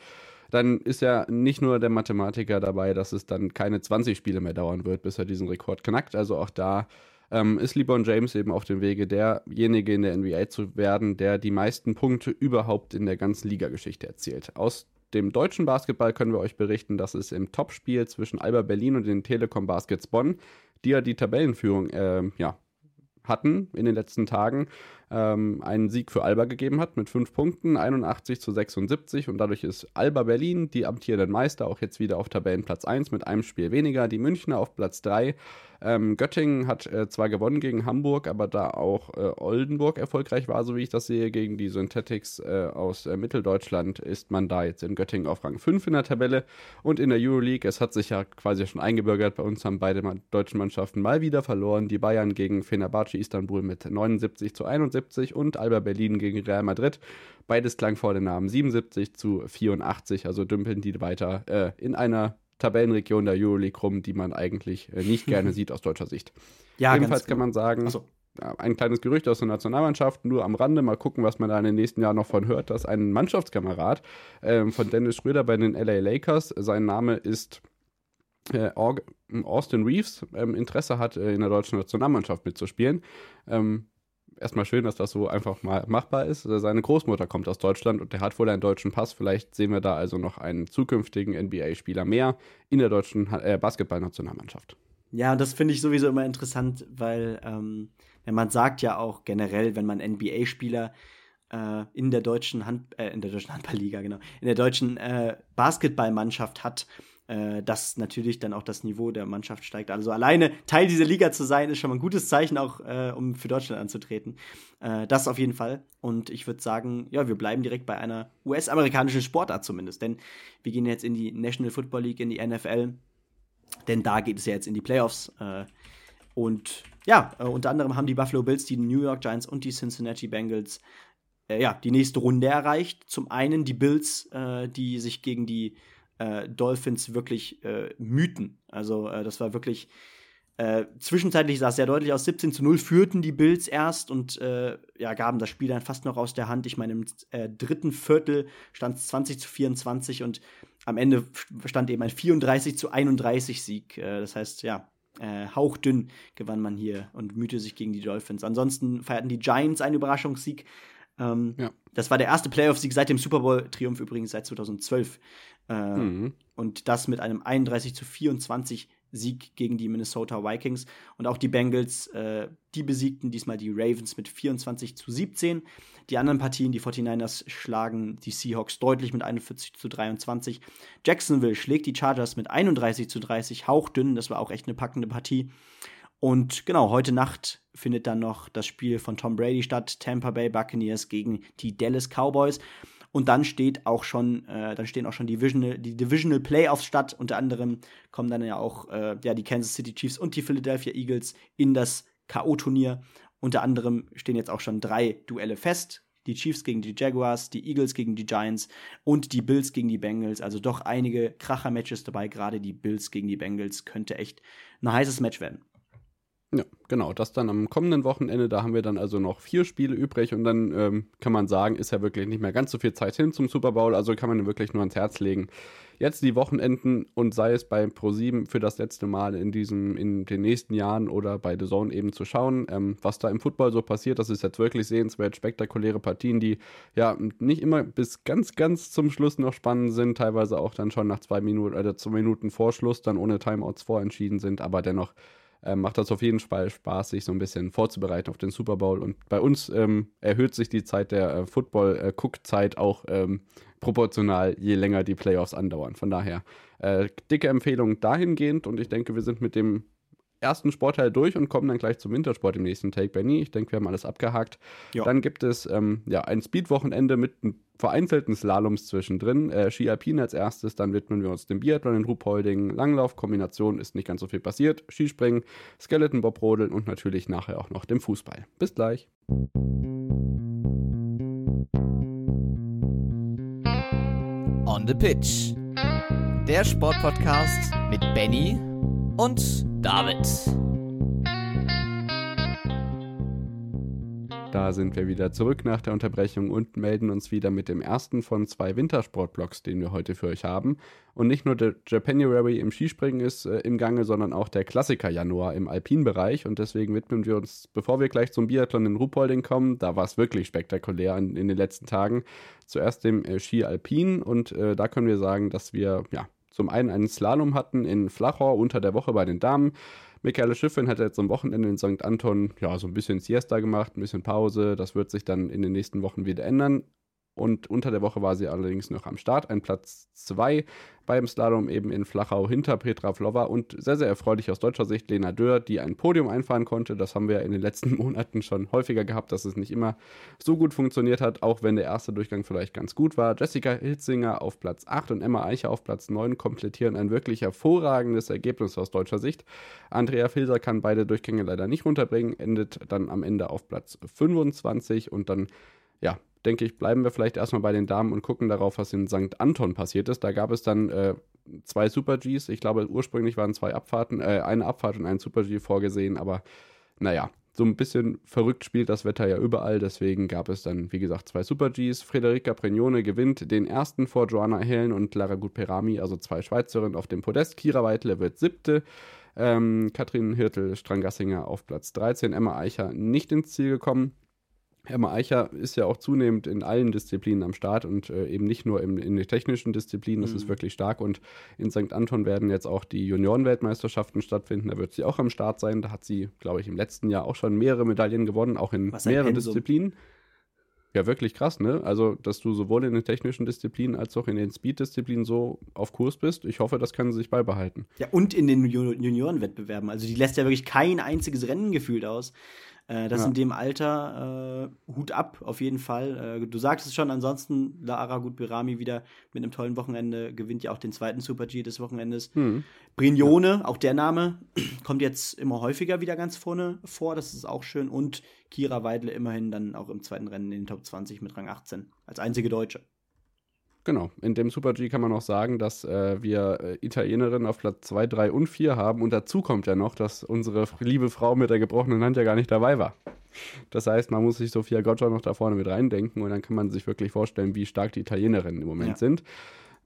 dann ist ja nicht nur der Mathematiker dabei, dass es dann keine 20 Spiele mehr dauern wird, bis er diesen Rekord knackt. Also auch da ähm, ist LeBron James eben auf dem Wege, derjenige in der NBA zu werden, der die meisten Punkte überhaupt in der ganzen Ligageschichte erzielt. Aus dem deutschen Basketball können wir euch berichten, dass es im Topspiel zwischen Alba Berlin und den Telekom Baskets Bonn, die ja die Tabellenführung äh, ja, hatten in den letzten Tagen, ähm, einen Sieg für Alba gegeben hat mit fünf Punkten, 81 zu 76 und dadurch ist Alba Berlin, die amtierenden Meister, auch jetzt wieder auf Tabellenplatz 1 mit einem Spiel weniger, die Münchner auf Platz 3 ähm, Göttingen hat äh, zwar gewonnen gegen Hamburg, aber da auch äh, Oldenburg erfolgreich war, so wie ich das sehe, gegen die Synthetics äh, aus äh, Mitteldeutschland, ist man da jetzt in Göttingen auf Rang 5 in der Tabelle. Und in der Euroleague, es hat sich ja quasi schon eingebürgert, bei uns haben beide deutschen Mannschaften mal wieder verloren. Die Bayern gegen Fenerbahce Istanbul mit 79 zu 71 und Alba Berlin gegen Real Madrid. Beides klang vor den Namen 77 zu 84, also dümpeln die weiter äh, in einer Tabellenregion der Euroleague rum, die man eigentlich äh, nicht gerne sieht aus deutscher Sicht. Ja, Ebenfalls kann genau. man sagen, so. ein kleines Gerücht aus der Nationalmannschaft, nur am Rande, mal gucken, was man da in den nächsten Jahren noch von hört, dass ein Mannschaftskamerad äh, von Dennis Schröder bei den LA Lakers, sein Name ist äh, Austin Reeves, ähm, Interesse hat, äh, in der deutschen Nationalmannschaft mitzuspielen. Ähm, erstmal schön, dass das so einfach mal machbar ist. Seine Großmutter kommt aus Deutschland und der hat wohl einen deutschen Pass. Vielleicht sehen wir da also noch einen zukünftigen NBA-Spieler mehr in der deutschen äh, Basketballnationalmannschaft. Ja, das finde ich sowieso immer interessant, weil ähm, man sagt ja auch generell, wenn man NBA-Spieler äh, in der deutschen Hand, äh, in der deutschen Handballliga, genau, in der deutschen äh, Basketballmannschaft hat, äh, dass natürlich dann auch das Niveau der Mannschaft steigt. Also alleine Teil dieser Liga zu sein, ist schon mal ein gutes Zeichen, auch äh, um für Deutschland anzutreten. Äh, das auf jeden Fall. Und ich würde sagen, ja, wir bleiben direkt bei einer US-amerikanischen Sportart zumindest. Denn wir gehen jetzt in die National Football League, in die NFL. Denn da geht es ja jetzt in die Playoffs. Äh, und ja, äh, unter anderem haben die Buffalo Bills, die New York Giants und die Cincinnati Bengals äh, ja, die nächste Runde erreicht. Zum einen die Bills, die sich gegen die äh, Dolphins wirklich äh, Mythen. Also äh, das war wirklich äh, zwischenzeitlich sah es sehr deutlich aus. 17 zu 0 führten die Bills erst und äh, ja, gaben das Spiel dann fast noch aus der Hand. Ich meine, im äh, dritten Viertel stand es 20 zu 24 und am Ende stand eben ein 34 zu 31 Sieg. das heißt, ja, hauchdünn gewann man hier und mühte sich gegen die Dolphins. Ansonsten feierten die Giants einen Überraschungssieg. Ähm, ja. Das war der erste Playoff-Sieg seit dem Super Bowl-Triumph übrigens seit 2012. Äh, mhm. Und das mit einem 31 zu 24 Sieg gegen die Minnesota Vikings. Und auch die Bengals, äh, die besiegten diesmal die Ravens mit 24 zu 17. Die anderen Partien, die 49ers schlagen die Seahawks deutlich mit 41 zu 23. Jacksonville schlägt die Chargers mit 31 zu 30, hauchdünn. Das war auch echt eine packende Partie. Und genau, heute Nacht findet dann noch das Spiel von Tom Brady statt. Tampa Bay Buccaneers gegen die Dallas Cowboys. Und dann steht auch schon, äh, dann stehen auch schon die Divisional, die Divisional Playoffs statt. Unter anderem kommen dann ja auch äh, ja, die Kansas City Chiefs und die Philadelphia Eagles in das K.O.-Turnier. Unter anderem stehen jetzt auch schon drei Duelle fest. Die Chiefs gegen die Jaguars, die Eagles gegen die Giants und die Bills gegen die Bengals. Also doch einige Kracher-Matches dabei. Gerade die Bills gegen die Bengals könnte echt ein heißes Match werden. Ja, genau. Das dann am kommenden Wochenende. Da haben wir dann also noch vier Spiele übrig und dann ähm, kann man sagen, ist ja wirklich nicht mehr ganz so viel Zeit hin zum Super Bowl. Also kann man wirklich nur ans Herz legen. Jetzt die Wochenenden und sei es bei Pro7 für das letzte Mal in diesem, in den nächsten Jahren oder bei The Zone eben zu schauen, ähm, was da im Football so passiert. Das ist jetzt wirklich sehenswert, spektakuläre Partien, die ja nicht immer bis ganz, ganz zum Schluss noch spannend sind, teilweise auch dann schon nach zwei Minuten oder zwei Minuten Vorschluss dann ohne Timeouts vorentschieden sind, aber dennoch äh, macht das auf jeden Fall Spaß, sich so ein bisschen vorzubereiten auf den Super Bowl. Und bei uns ähm, erhöht sich die Zeit der äh, Football-Cook-Zeit auch ähm, proportional, je länger die Playoffs andauern. Von daher äh, dicke Empfehlung dahingehend und ich denke, wir sind mit dem ersten Sportteil durch und kommen dann gleich zum Wintersport im nächsten Take, Benny. Ich denke, wir haben alles abgehakt. Jo. Dann gibt es ähm, ja, ein Speed-Wochenende mit vereinzelten Slaloms zwischendrin. Äh, Ski Alpin als erstes, dann widmen wir uns dem Biathlon in Ruhpolding. Langlauf, Kombination ist nicht ganz so viel passiert. Skispringen, Skeleton Bob Rodeln und natürlich nachher auch noch dem Fußball. Bis gleich. On the Pitch. Der Sportpodcast mit Benny und David. Da sind wir wieder zurück nach der Unterbrechung und melden uns wieder mit dem ersten von zwei Wintersportblocks, den wir heute für euch haben. Und nicht nur der Japanuary im Skispringen ist äh, im Gange, sondern auch der Klassiker Januar im Alpinbereich. Und deswegen widmen wir uns, bevor wir gleich zum Biathlon in Ruhpolding kommen, da war es wirklich spektakulär in, in, den letzten Tagen, zuerst dem äh, Ski Alpin. Und äh, da können wir sagen, dass wir ja zum einen einen Slalom hatten in Flachau unter der Woche bei den Damen. Michaela Schiffrin hat jetzt am Wochenende in St. Anton ja so ein bisschen Siesta gemacht, ein bisschen Pause. Das wird sich dann in den nächsten Wochen wieder ändern. Und unter der Woche war sie allerdings noch am Start. Ein Platz 2 beim Slalom eben in Flachau hinter Petra Vlova und sehr, sehr erfreulich aus deutscher Sicht Lena Dörr, die ein Podium einfahren konnte. Das haben wir in den letzten Monaten schon häufiger gehabt, dass es nicht immer so gut funktioniert hat, auch wenn der erste Durchgang vielleicht ganz gut war. Jessica Hilzinger auf Platz 8 und Emma Eicher auf Platz 9 komplettieren ein wirklich hervorragendes Ergebnis aus deutscher Sicht. Andrea Filser kann beide Durchgänge leider nicht runterbringen, endet dann am Ende auf Platz 25 und dann ja, denke ich, bleiben wir vielleicht erstmal bei den Damen und gucken darauf, was in St. Anton passiert ist. Da gab es dann äh, zwei Super Gs. Ich glaube, ursprünglich waren zwei Abfahrten, äh, eine Abfahrt und ein Super G vorgesehen, aber naja, so ein bisschen verrückt spielt das Wetter ja überall, deswegen gab es dann, wie gesagt, zwei Super Gs. Frederica Pregnone gewinnt den ersten vor Joanna Helen und Lara Gutperami, also zwei Schweizerinnen auf dem Podest. Kira Weitle wird siebte. Ähm, Katrin Hirtel-Strangassinger auf Platz 13. Emma Eicher nicht ins Ziel gekommen. Emma Eicher ist ja auch zunehmend in allen Disziplinen am Start und äh, eben nicht nur im, in den technischen Disziplinen. Das mhm. ist wirklich stark. Und in St. Anton werden jetzt auch die Juniorenweltmeisterschaften stattfinden. Da wird sie auch am Start sein. Da hat sie, glaube ich, im letzten Jahr auch schon mehrere Medaillen gewonnen, auch in mehreren Disziplinen. Ja, wirklich krass, ne? Also, dass du sowohl in den technischen Disziplinen als auch in den Speed-Disziplinen so auf Kurs bist. Ich hoffe, das kann sie sich beibehalten. Ja, und in den Juniorenwettbewerben. Also, die lässt ja wirklich kein einziges Rennen gefühlt aus. Äh, das ja. in dem Alter äh, Hut ab, auf jeden Fall. Äh, du sagst es schon, ansonsten Lara Gutbirami wieder mit einem tollen Wochenende, gewinnt ja auch den zweiten Super-G des Wochenendes. Hm. Brignone, ja. auch der Name, kommt jetzt immer häufiger wieder ganz vorne vor, das ist auch schön. Und Kira Weidle immerhin dann auch im zweiten Rennen in den Top 20 mit Rang 18, als einzige Deutsche. Genau, in dem Super G kann man auch sagen, dass äh, wir äh, Italienerinnen auf Platz 2, 3 und 4 haben. Und dazu kommt ja noch, dass unsere liebe Frau mit der gebrochenen Hand ja gar nicht dabei war. Das heißt, man muss sich Sofia Goggia noch da vorne mit reindenken und dann kann man sich wirklich vorstellen, wie stark die Italienerinnen im Moment ja. sind.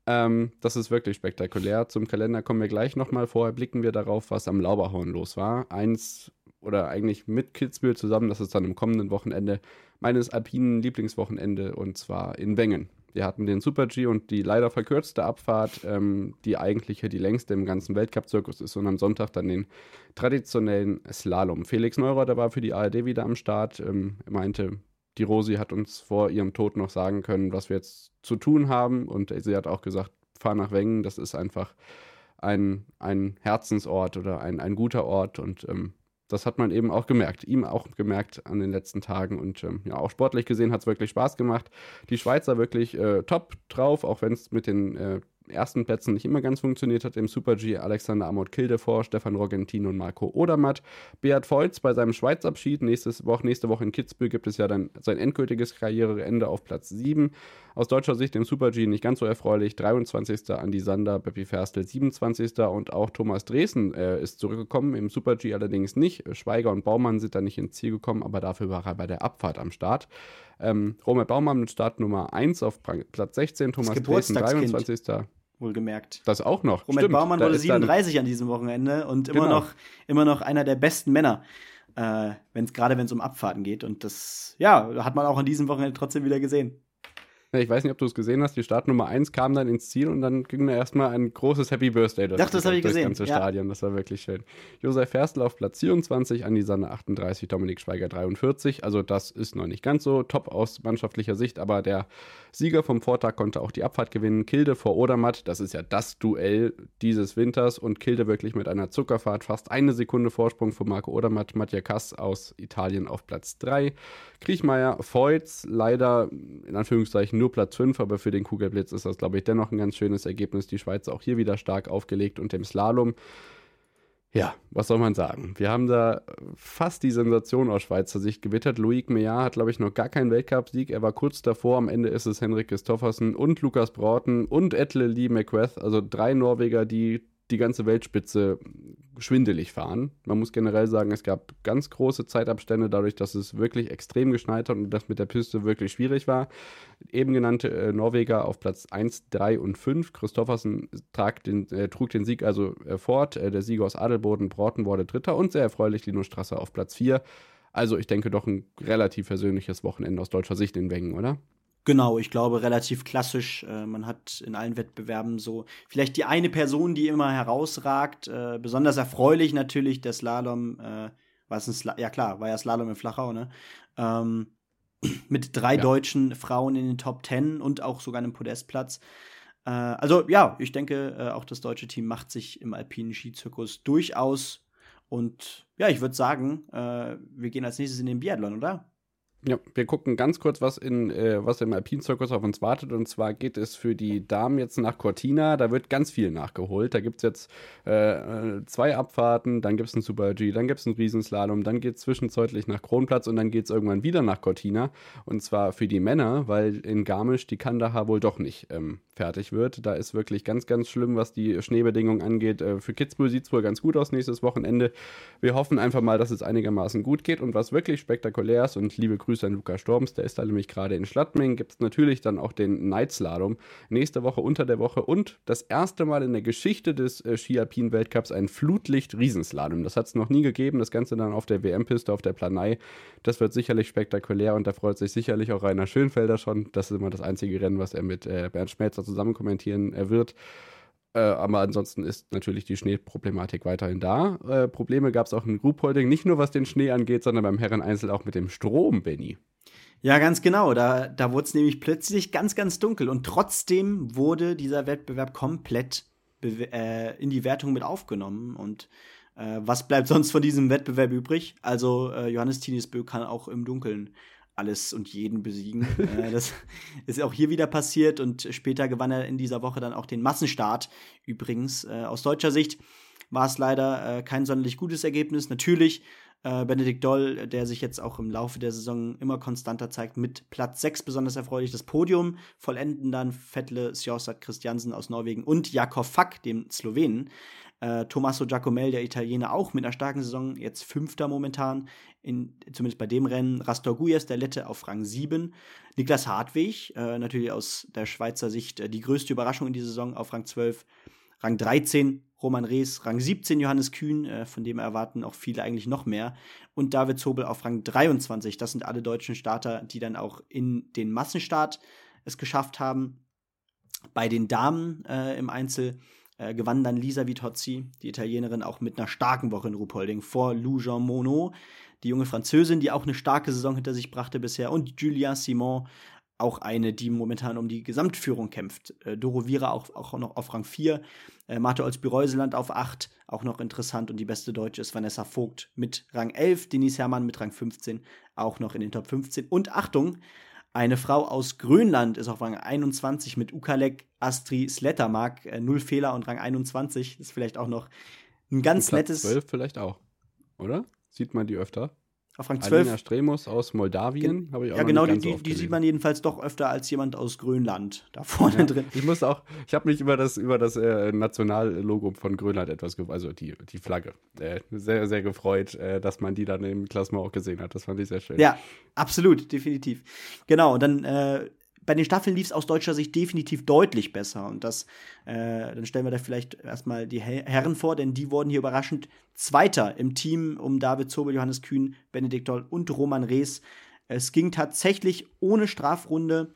Ähm, das ist wirklich spektakulär. Zum Kalender kommen wir gleich nochmal. Vorher blicken wir darauf, was am Lauberhorn los war. Eins oder eigentlich mit Kitzbühel zusammen, das ist dann im kommenden Wochenende meines alpinen Lieblingswochenende und zwar in Wengen. Wir hatten den Super G und die leider verkürzte Abfahrt, ähm, die eigentlich die längste im ganzen Weltcup-Zirkus ist und am Sonntag dann den traditionellen Slalom. Felix Neureuther war für die ARD wieder am Start. Ähm, er meinte, die Rosi hat uns vor ihrem Tod noch sagen können, was wir jetzt zu tun haben und sie hat auch gesagt, fahr nach Wengen, das ist einfach ein, ein Herzensort oder ein, ein guter Ort und ähm, das hat man eben auch gemerkt, ihm auch gemerkt an den letzten Tagen. Und ähm, ja, auch sportlich gesehen hat es wirklich Spaß gemacht. Die Schweizer wirklich äh, top drauf, auch wenn es mit den äh, ersten Plätzen nicht immer ganz funktioniert hat. Im Super G Alexander Amott Kildevor, Stefan Rogentino und Marco Odermatt. Beat Volz bei seinem Schweizabschied. Nächstes Woche, nächste Woche in Kitzbühel gibt es ja dann sein endgültiges Karriereende auf Platz 7. Aus deutscher Sicht im Super G nicht ganz so erfreulich. 23. Andi Sander, Beppi Ferstel 27. und auch Thomas Dresen äh, ist zurückgekommen. Im Super G allerdings nicht. Schweiger und Baumann sind da nicht ins Ziel gekommen, aber dafür war er bei der Abfahrt am Start. Ähm, Robert Baumann mit Start Nummer 1 auf Platz 16, Thomas Dresen 23 wohlgemerkt. Das auch noch. Robert Stimmt, Baumann wurde 37 an diesem Wochenende und immer, genau. noch, immer noch einer der besten Männer, äh, wenn's, gerade wenn es um Abfahrten geht. Und das, ja, hat man auch an diesem Wochenende trotzdem wieder gesehen. Ich weiß nicht, ob du es gesehen hast. Die Startnummer 1 kam dann ins Ziel und dann ging da erstmal ein großes Happy Birthday durch, das, das, ich gesehen. ganze ja. Stadion. Das war wirklich schön. Josef Ferstl auf Platz 24, Andi Sanne 38, Dominik Schweiger 43. Also das ist noch nicht ganz so top aus mannschaftlicher Sicht, aber der Sieger vom Vortag konnte auch die Abfahrt gewinnen. Kilde vor Odermatt, das ist ja das Duell dieses Winters und Kilde wirklich mit einer Zuckerfahrt, fast eine Sekunde Vorsprung von Marco Odermatt, Mattia Kass aus Italien auf Platz 3. Kriechmeier, Feutz, leider in Anführungszeichen nur Platz 5, aber für den Kugelblitz ist das, glaube ich, dennoch ein ganz schönes Ergebnis. Die Schweiz auch hier wieder stark aufgelegt und im Slalom. Ja, was soll man sagen? Wir haben da fast die Sensation aus Schweizer Sicht gewittert. Loic Meillard hat, glaube ich, noch gar keinen Weltcupsieg. Er war kurz davor. Am Ende ist es Henrik Christoffersen und Lukas Broughton und Etle Lee McWeth. Also drei Norweger, die die ganze Weltspitze schwindelig fahren. Man muss generell sagen, es gab ganz große Zeitabstände, dadurch, dass es wirklich extrem geschneit hat und das mit der Piste wirklich schwierig war. Eben genannte äh, Norweger auf Platz 1, 3 und 5. Christoffersen den, äh, trug den Sieg also äh, fort. Äh, der Sieger aus Adelboden, Broughton wurde Dritter und sehr erfreulich Lino Strasser auf Platz 4. Also ich denke doch ein relativ persönliches Wochenende aus deutscher Sicht in Wengen, oder? Genau, ich glaube, relativ klassisch. Äh, man hat in allen Wettbewerben so vielleicht die eine Person, die immer herausragt. Äh, besonders erfreulich natürlich der Slalom. Äh, war es ein Sla ja klar, war ja Slalom in Flachau, ne? Ähm, mit drei ja. deutschen Frauen in den Top Ten und auch sogar einem Podestplatz. Äh, also ja, ich denke, auch das deutsche Team macht sich im alpinen Skizirkus durchaus. Und ja, ich würde sagen, wir gehen als nächstes in den Biathlon, oder? Ja, wir gucken ganz kurz, was, in, äh, was im Alpinzirkus auf uns wartet. Und zwar geht es für die Damen jetzt nach Cortina. Da wird ganz viel nachgeholt. Da gibt es jetzt äh, zwei Abfahrten, dann gibt es einen Super G, dann gibt es einen Riesenslalom, dann geht es zwischenzeitlich nach Kronplatz und dann geht es irgendwann wieder nach Cortina. Und zwar für die Männer, weil in Garmisch die Kandahar wohl doch nicht ähm, fertig wird. Da ist wirklich ganz, ganz schlimm, was die Schneebedingungen angeht. Äh, für Kitzbühel sieht es wohl ganz gut aus nächstes Wochenende. Wir hoffen einfach mal, dass es einigermaßen gut geht. Und was wirklich spektakulär ist, und liebe Grüße an Luca Storms, der ist da nämlich gerade in Schladming, gibt es natürlich dann auch den Night Slalom nächste Woche unter der Woche und das erste Mal in der Geschichte des äh, Ski-Alpin-Weltcups ein Flutlicht-Riesenslalom. Das hat es noch nie gegeben. Das Ganze dann auf der WM-Piste, auf der Planei. Das wird sicherlich spektakulär und da freut sich sicherlich auch Rainer Schönfelder schon. Das ist immer das einzige Rennen, was er mit äh, Bernd Schmelzer zusammen kommentieren äh, wird. Äh, aber ansonsten ist natürlich die Schneeproblematik weiterhin da. Äh, Probleme gab es auch in Ruhpolding, nicht nur was den Schnee angeht, sondern beim Herren-Einzel auch mit dem Strom, Benny. Ja, ganz genau. Da, da wurde es nämlich plötzlich ganz, ganz dunkel. Und trotzdem wurde dieser Wettbewerb komplett äh, in die Wertung mit aufgenommen. Und äh, was bleibt sonst von diesem Wettbewerb übrig? Also äh, Johannes Tinisbö kann auch im Dunkeln alles und jeden besiegen. äh, das ist auch hier wieder passiert und später gewann er in dieser Woche dann auch den Massenstart. Übrigens, äh, aus deutscher Sicht war es leider äh, kein sonderlich gutes Ergebnis. Natürlich Benedikt Doll, der sich jetzt auch im Laufe der Saison immer konstanter zeigt, mit Platz 6 besonders erfreulich das Podium. Vollenden dann Fettle Sjosat Christiansen aus Norwegen und Jakob Fack, dem Slowenen. Äh, Tommaso Giacomel, der Italiener, auch mit einer starken Saison, jetzt Fünfter momentan, in, zumindest bei dem Rennen. Rastor Guyas, der Lette, auf Rang 7. Niklas Hartwig, äh, natürlich aus der Schweizer Sicht äh, die größte Überraschung in dieser Saison, auf Rang 12. Rang 13 Roman Rees, Rang 17 Johannes Kühn, äh, von dem erwarten auch viele eigentlich noch mehr. Und David Zobel auf Rang 23. Das sind alle deutschen Starter, die dann auch in den Massenstart es geschafft haben. Bei den Damen äh, im Einzel äh, gewann dann Lisa Vitozzi, die Italienerin, auch mit einer starken Woche in Ruhpolding vor Lou Jean Monod, die junge Französin, die auch eine starke Saison hinter sich brachte bisher, und Julia Simon, auch eine, die momentan um die Gesamtführung kämpft. Äh, Doro Vira auch, auch noch auf Rang 4, äh, Marte Olsby-Reuseland auf 8, auch noch interessant. Und die beste Deutsche ist Vanessa Vogt mit Rang 11, Denise Herrmann mit Rang 15, auch noch in den Top 15. Und Achtung, eine Frau aus Grönland ist auf Rang 21 mit Ukalek Astri Slettermark. Äh, null Fehler und Rang 21. Das ist vielleicht auch noch ein ganz nettes. 12 vielleicht auch, oder? Sieht man die öfter? Auf Rang 12. Alina Stremus aus Moldawien habe ich auch Ja, genau, die, die, die, sieht man jedenfalls doch öfter als jemand aus Grönland da vorne ja, drin. Ich muss auch, ich habe mich über das, über das äh, Nationallogo von Grönland etwas, also die, die Flagge, äh, sehr, sehr gefreut, äh, dass man die dann im Klassement auch gesehen hat. Das fand ich sehr schön. Ja, absolut, definitiv. Genau, und dann äh, bei den Staffeln lief es aus deutscher Sicht definitiv deutlich besser. Und das, äh, dann stellen wir da vielleicht erstmal die Herren vor, denn die wurden hier überraschend Zweiter im Team um David Zobel, Johannes Kühn, Benedikt Doll und Roman Rees. Es ging tatsächlich ohne Strafrunde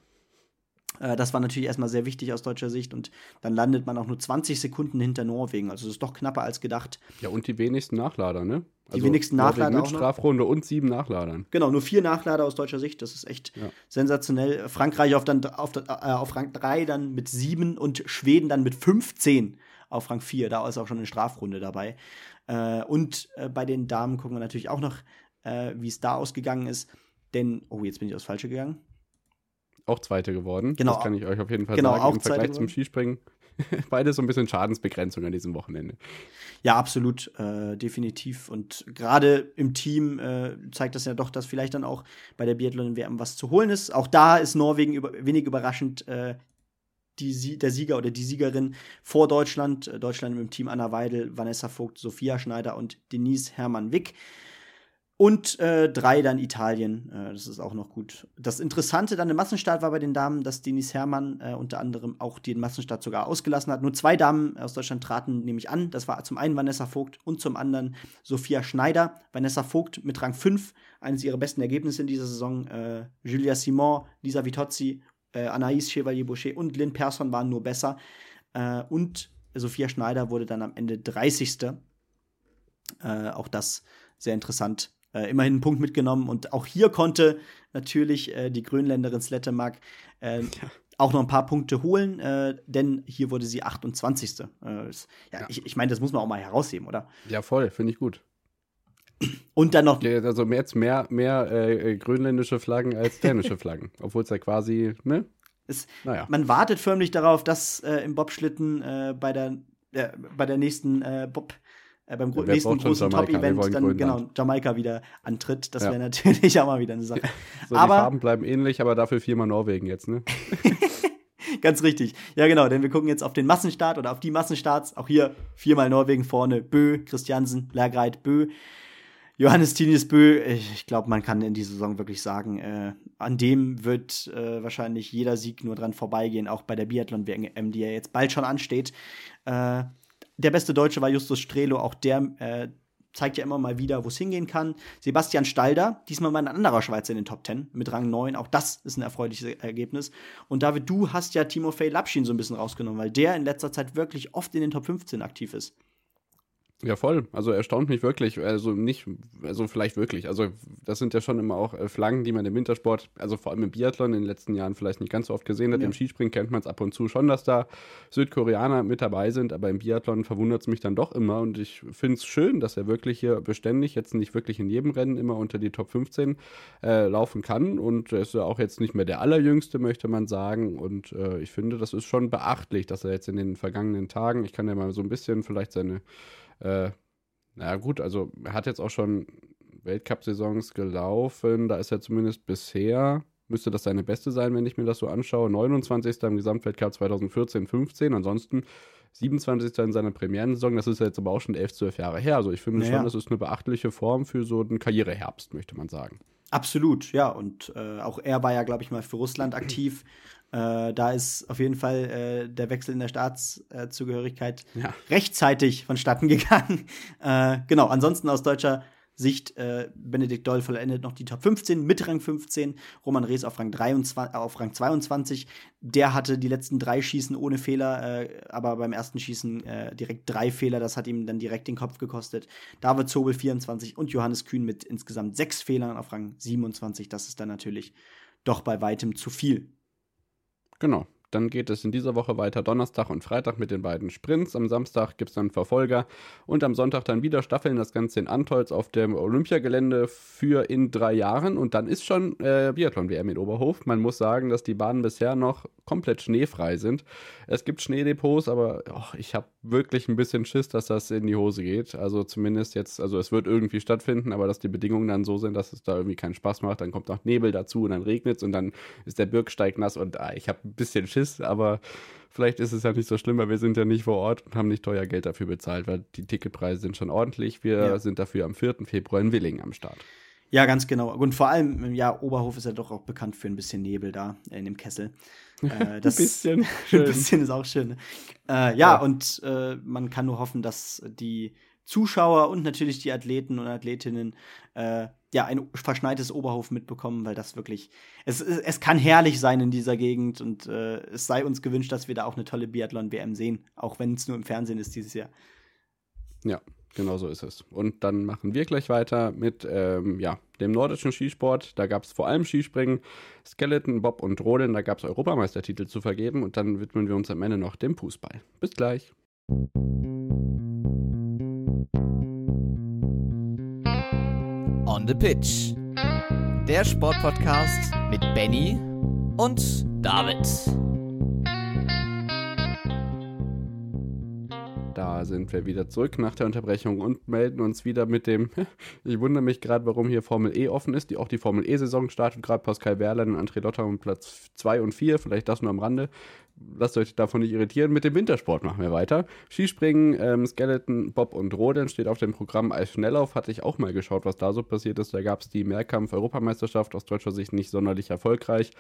das war natürlich erstmal sehr wichtig aus deutscher Sicht und dann landet man auch nur 20 Sekunden hinter Norwegen. Also das ist doch knapper als gedacht. Ja, und die wenigsten Nachlader, ne? Die also wenigsten Nachlader. Mit Strafrunde und sieben Nachladern. Genau, nur vier Nachlader aus deutscher Sicht. Das ist echt ja. sensationell. Frankreich auf, dann, auf, äh, auf Rang 3 dann mit sieben und Schweden dann mit 15 auf Rang 4. Da ist auch schon eine Strafrunde dabei. Äh, und äh, bei den Damen gucken wir natürlich auch noch, äh, wie es da ausgegangen ist. Denn, oh, jetzt bin ich aufs Falsche gegangen auch Zweite geworden. Genau. Das kann ich euch auf jeden Fall genau, sagen. Auch Im Vergleich zum Skispringen. Beide so ein bisschen Schadensbegrenzung an diesem Wochenende. Ja, absolut, äh, definitiv. Und gerade im Team äh, zeigt das ja doch, dass vielleicht dann auch bei der Biathlon-WM was zu holen ist. Auch da ist Norwegen über, wenig überraschend äh, die, der Sieger oder die Siegerin vor Deutschland. Äh, Deutschland mit dem Team Anna Weidel, Vanessa Vogt, Sophia Schneider und Denise Hermann-Wick. Und äh, drei dann Italien. Äh, das ist auch noch gut. Das Interessante dann im Massenstart war bei den Damen, dass Denise Herrmann äh, unter anderem auch den Massenstart sogar ausgelassen hat. Nur zwei Damen aus Deutschland traten nämlich an. Das war zum einen Vanessa Vogt und zum anderen Sophia Schneider. Vanessa Vogt mit Rang 5, eines ihrer besten Ergebnisse in dieser Saison. Äh, Julia Simon, Lisa Vitozzi, äh, Anaïs Chevalier-Boucher und Lynn Persson waren nur besser. Äh, und Sophia Schneider wurde dann am Ende 30. auch das sehr interessant äh, immerhin einen Punkt mitgenommen. Und auch hier konnte natürlich äh, die Grönländerin Slettemark äh, ja. auch noch ein paar Punkte holen, äh, denn hier wurde sie 28. Äh, ja, ja, ich, ich meine, das muss man auch mal herausheben, oder? Ja, voll, finde ich gut. Und dann noch. Also jetzt mehr, mehr äh, grönländische Flaggen als dänische Flaggen. Obwohl es ja quasi, ne? Es, naja. Man wartet förmlich darauf, dass im Bobschlitten bei der bei der nächsten Bob äh, beim ja, nächsten großen Top-Event dann genau Jamaika wieder antritt. Das ja. wäre natürlich auch mal wieder eine Sache. so, aber, die Farben bleiben ähnlich, aber dafür viermal Norwegen jetzt, ne? Ganz richtig. Ja, genau, denn wir gucken jetzt auf den Massenstart oder auf die Massenstarts. Auch hier viermal Norwegen vorne. Bö, Christiansen, Lagreit, Bö. Johannes Tinius Bö, ich glaube, man kann in dieser Saison wirklich sagen, äh, an dem wird äh, wahrscheinlich jeder Sieg nur dran vorbeigehen, auch bei der Biathlon-WM, die ja jetzt bald schon ansteht. Äh, der beste Deutsche war Justus Strelo, auch der äh, zeigt ja immer mal wieder, wo es hingehen kann. Sebastian Stalder, diesmal mal ein anderer Schweizer in den Top 10 mit Rang 9. Auch das ist ein erfreuliches Ergebnis. Und David, du hast ja Timofey Lapschin so ein bisschen rausgenommen, weil der in letzter Zeit wirklich oft in den Top 15 aktiv ist. Ja, voll. Also erstaunt mich wirklich. Also nicht, also vielleicht wirklich. Also das sind ja schon immer auch äh, Flaggen, die man im Wintersport, also vor allem im Biathlon in den letzten Jahren vielleicht nicht ganz so oft gesehen hat. Ja. Im Skispringen kennt man es ab und zu schon, dass da Südkoreaner mit dabei sind, aber im Biathlon verwundert es mich dann doch immer und ich finde es schön, dass er wirklich hier beständig, jetzt nicht wirklich in jedem Rennen immer unter die Top 15 äh, laufen kann und er ist ja auch jetzt nicht mehr der allerjüngste, möchte man sagen und äh, ich finde, das ist schon beachtlich, dass er jetzt in den vergangenen Tagen, ich kann ja mal so ein bisschen vielleicht seine äh, na gut, also er hat jetzt auch schon Weltcup-Saisons gelaufen. Da ist er zumindest bisher, müsste das seine beste sein, wenn ich mir das so anschaue. 29. im Gesamtweltcup 2014, 15. Ansonsten 27. in seiner Premierensaison. Das ist jetzt aber auch schon 11, 12 Jahre her. Also ich finde naja. schon, das ist eine beachtliche Form für so einen Karriereherbst, möchte man sagen. Absolut, ja. Und äh, auch er war ja, glaube ich, mal für Russland aktiv. Äh, da ist auf jeden Fall äh, der Wechsel in der Staatszugehörigkeit ja. rechtzeitig vonstatten gegangen. äh, genau, ansonsten aus deutscher Sicht, äh, Benedikt Doll vollendet noch die Top 15 mit Rang 15, Roman Rees auf Rang, 23, auf Rang 22. Der hatte die letzten drei Schießen ohne Fehler, äh, aber beim ersten Schießen äh, direkt drei Fehler. Das hat ihm dann direkt den Kopf gekostet. David Zobel 24 und Johannes Kühn mit insgesamt sechs Fehlern auf Rang 27. Das ist dann natürlich doch bei weitem zu viel. Genau. Dann geht es in dieser Woche weiter Donnerstag und Freitag mit den beiden Sprints. Am Samstag gibt es dann Verfolger und am Sonntag dann wieder Staffeln. Das Ganze in Antolz auf dem Olympiagelände für in drei Jahren. Und dann ist schon äh, Biathlon-WM in Oberhof. Man muss sagen, dass die Bahnen bisher noch komplett schneefrei sind. Es gibt Schneedepots, aber oh, ich habe wirklich ein bisschen Schiss, dass das in die Hose geht. Also zumindest jetzt, also es wird irgendwie stattfinden, aber dass die Bedingungen dann so sind, dass es da irgendwie keinen Spaß macht. Dann kommt noch Nebel dazu und dann regnet es und dann ist der Bürgsteig nass und ah, ich habe ein bisschen Schiss ist, aber vielleicht ist es ja nicht so schlimm, weil wir sind ja nicht vor Ort und haben nicht teuer Geld dafür bezahlt, weil die Ticketpreise sind schon ordentlich. Wir ja. sind dafür am 4. Februar in Willingen am Start. Ja, ganz genau. Und vor allem, ja, Oberhof ist ja doch auch bekannt für ein bisschen Nebel da in dem Kessel. Äh, das, ein bisschen. ein bisschen ist auch schön. Ne? Äh, ja, ja, und äh, man kann nur hoffen, dass die Zuschauer und natürlich die Athleten und Athletinnen äh, ja ein verschneites Oberhof mitbekommen, weil das wirklich es, es kann herrlich sein in dieser Gegend und äh, es sei uns gewünscht, dass wir da auch eine tolle Biathlon WM sehen, auch wenn es nur im Fernsehen ist dieses Jahr. Ja, genau so ist es. Und dann machen wir gleich weiter mit ähm, ja, dem nordischen Skisport. Da gab es vor allem Skispringen, Skeleton, Bob und Rodeln. Da gab es Europameistertitel zu vergeben. Und dann widmen wir uns am Ende noch dem Fußball. Bis gleich. On the Pitch. Der Sportpodcast mit Benny und David. Da sind wir wieder zurück nach der Unterbrechung und melden uns wieder mit dem. Ich wundere mich gerade, warum hier Formel E offen ist. Die, auch die Formel E-Saison startet gerade Pascal Wehrlein und André Lotter um Platz 2 und 4. Vielleicht das nur am Rande lasst euch davon nicht irritieren. Mit dem Wintersport machen wir weiter. Skispringen, ähm, Skeleton, Bob und Rodeln steht auf dem Programm als Schnelllauf. Hatte ich auch mal geschaut, was da so passiert ist. Da gab es die Mehrkampf-Europameisterschaft, aus deutscher Sicht nicht sonderlich erfolgreich.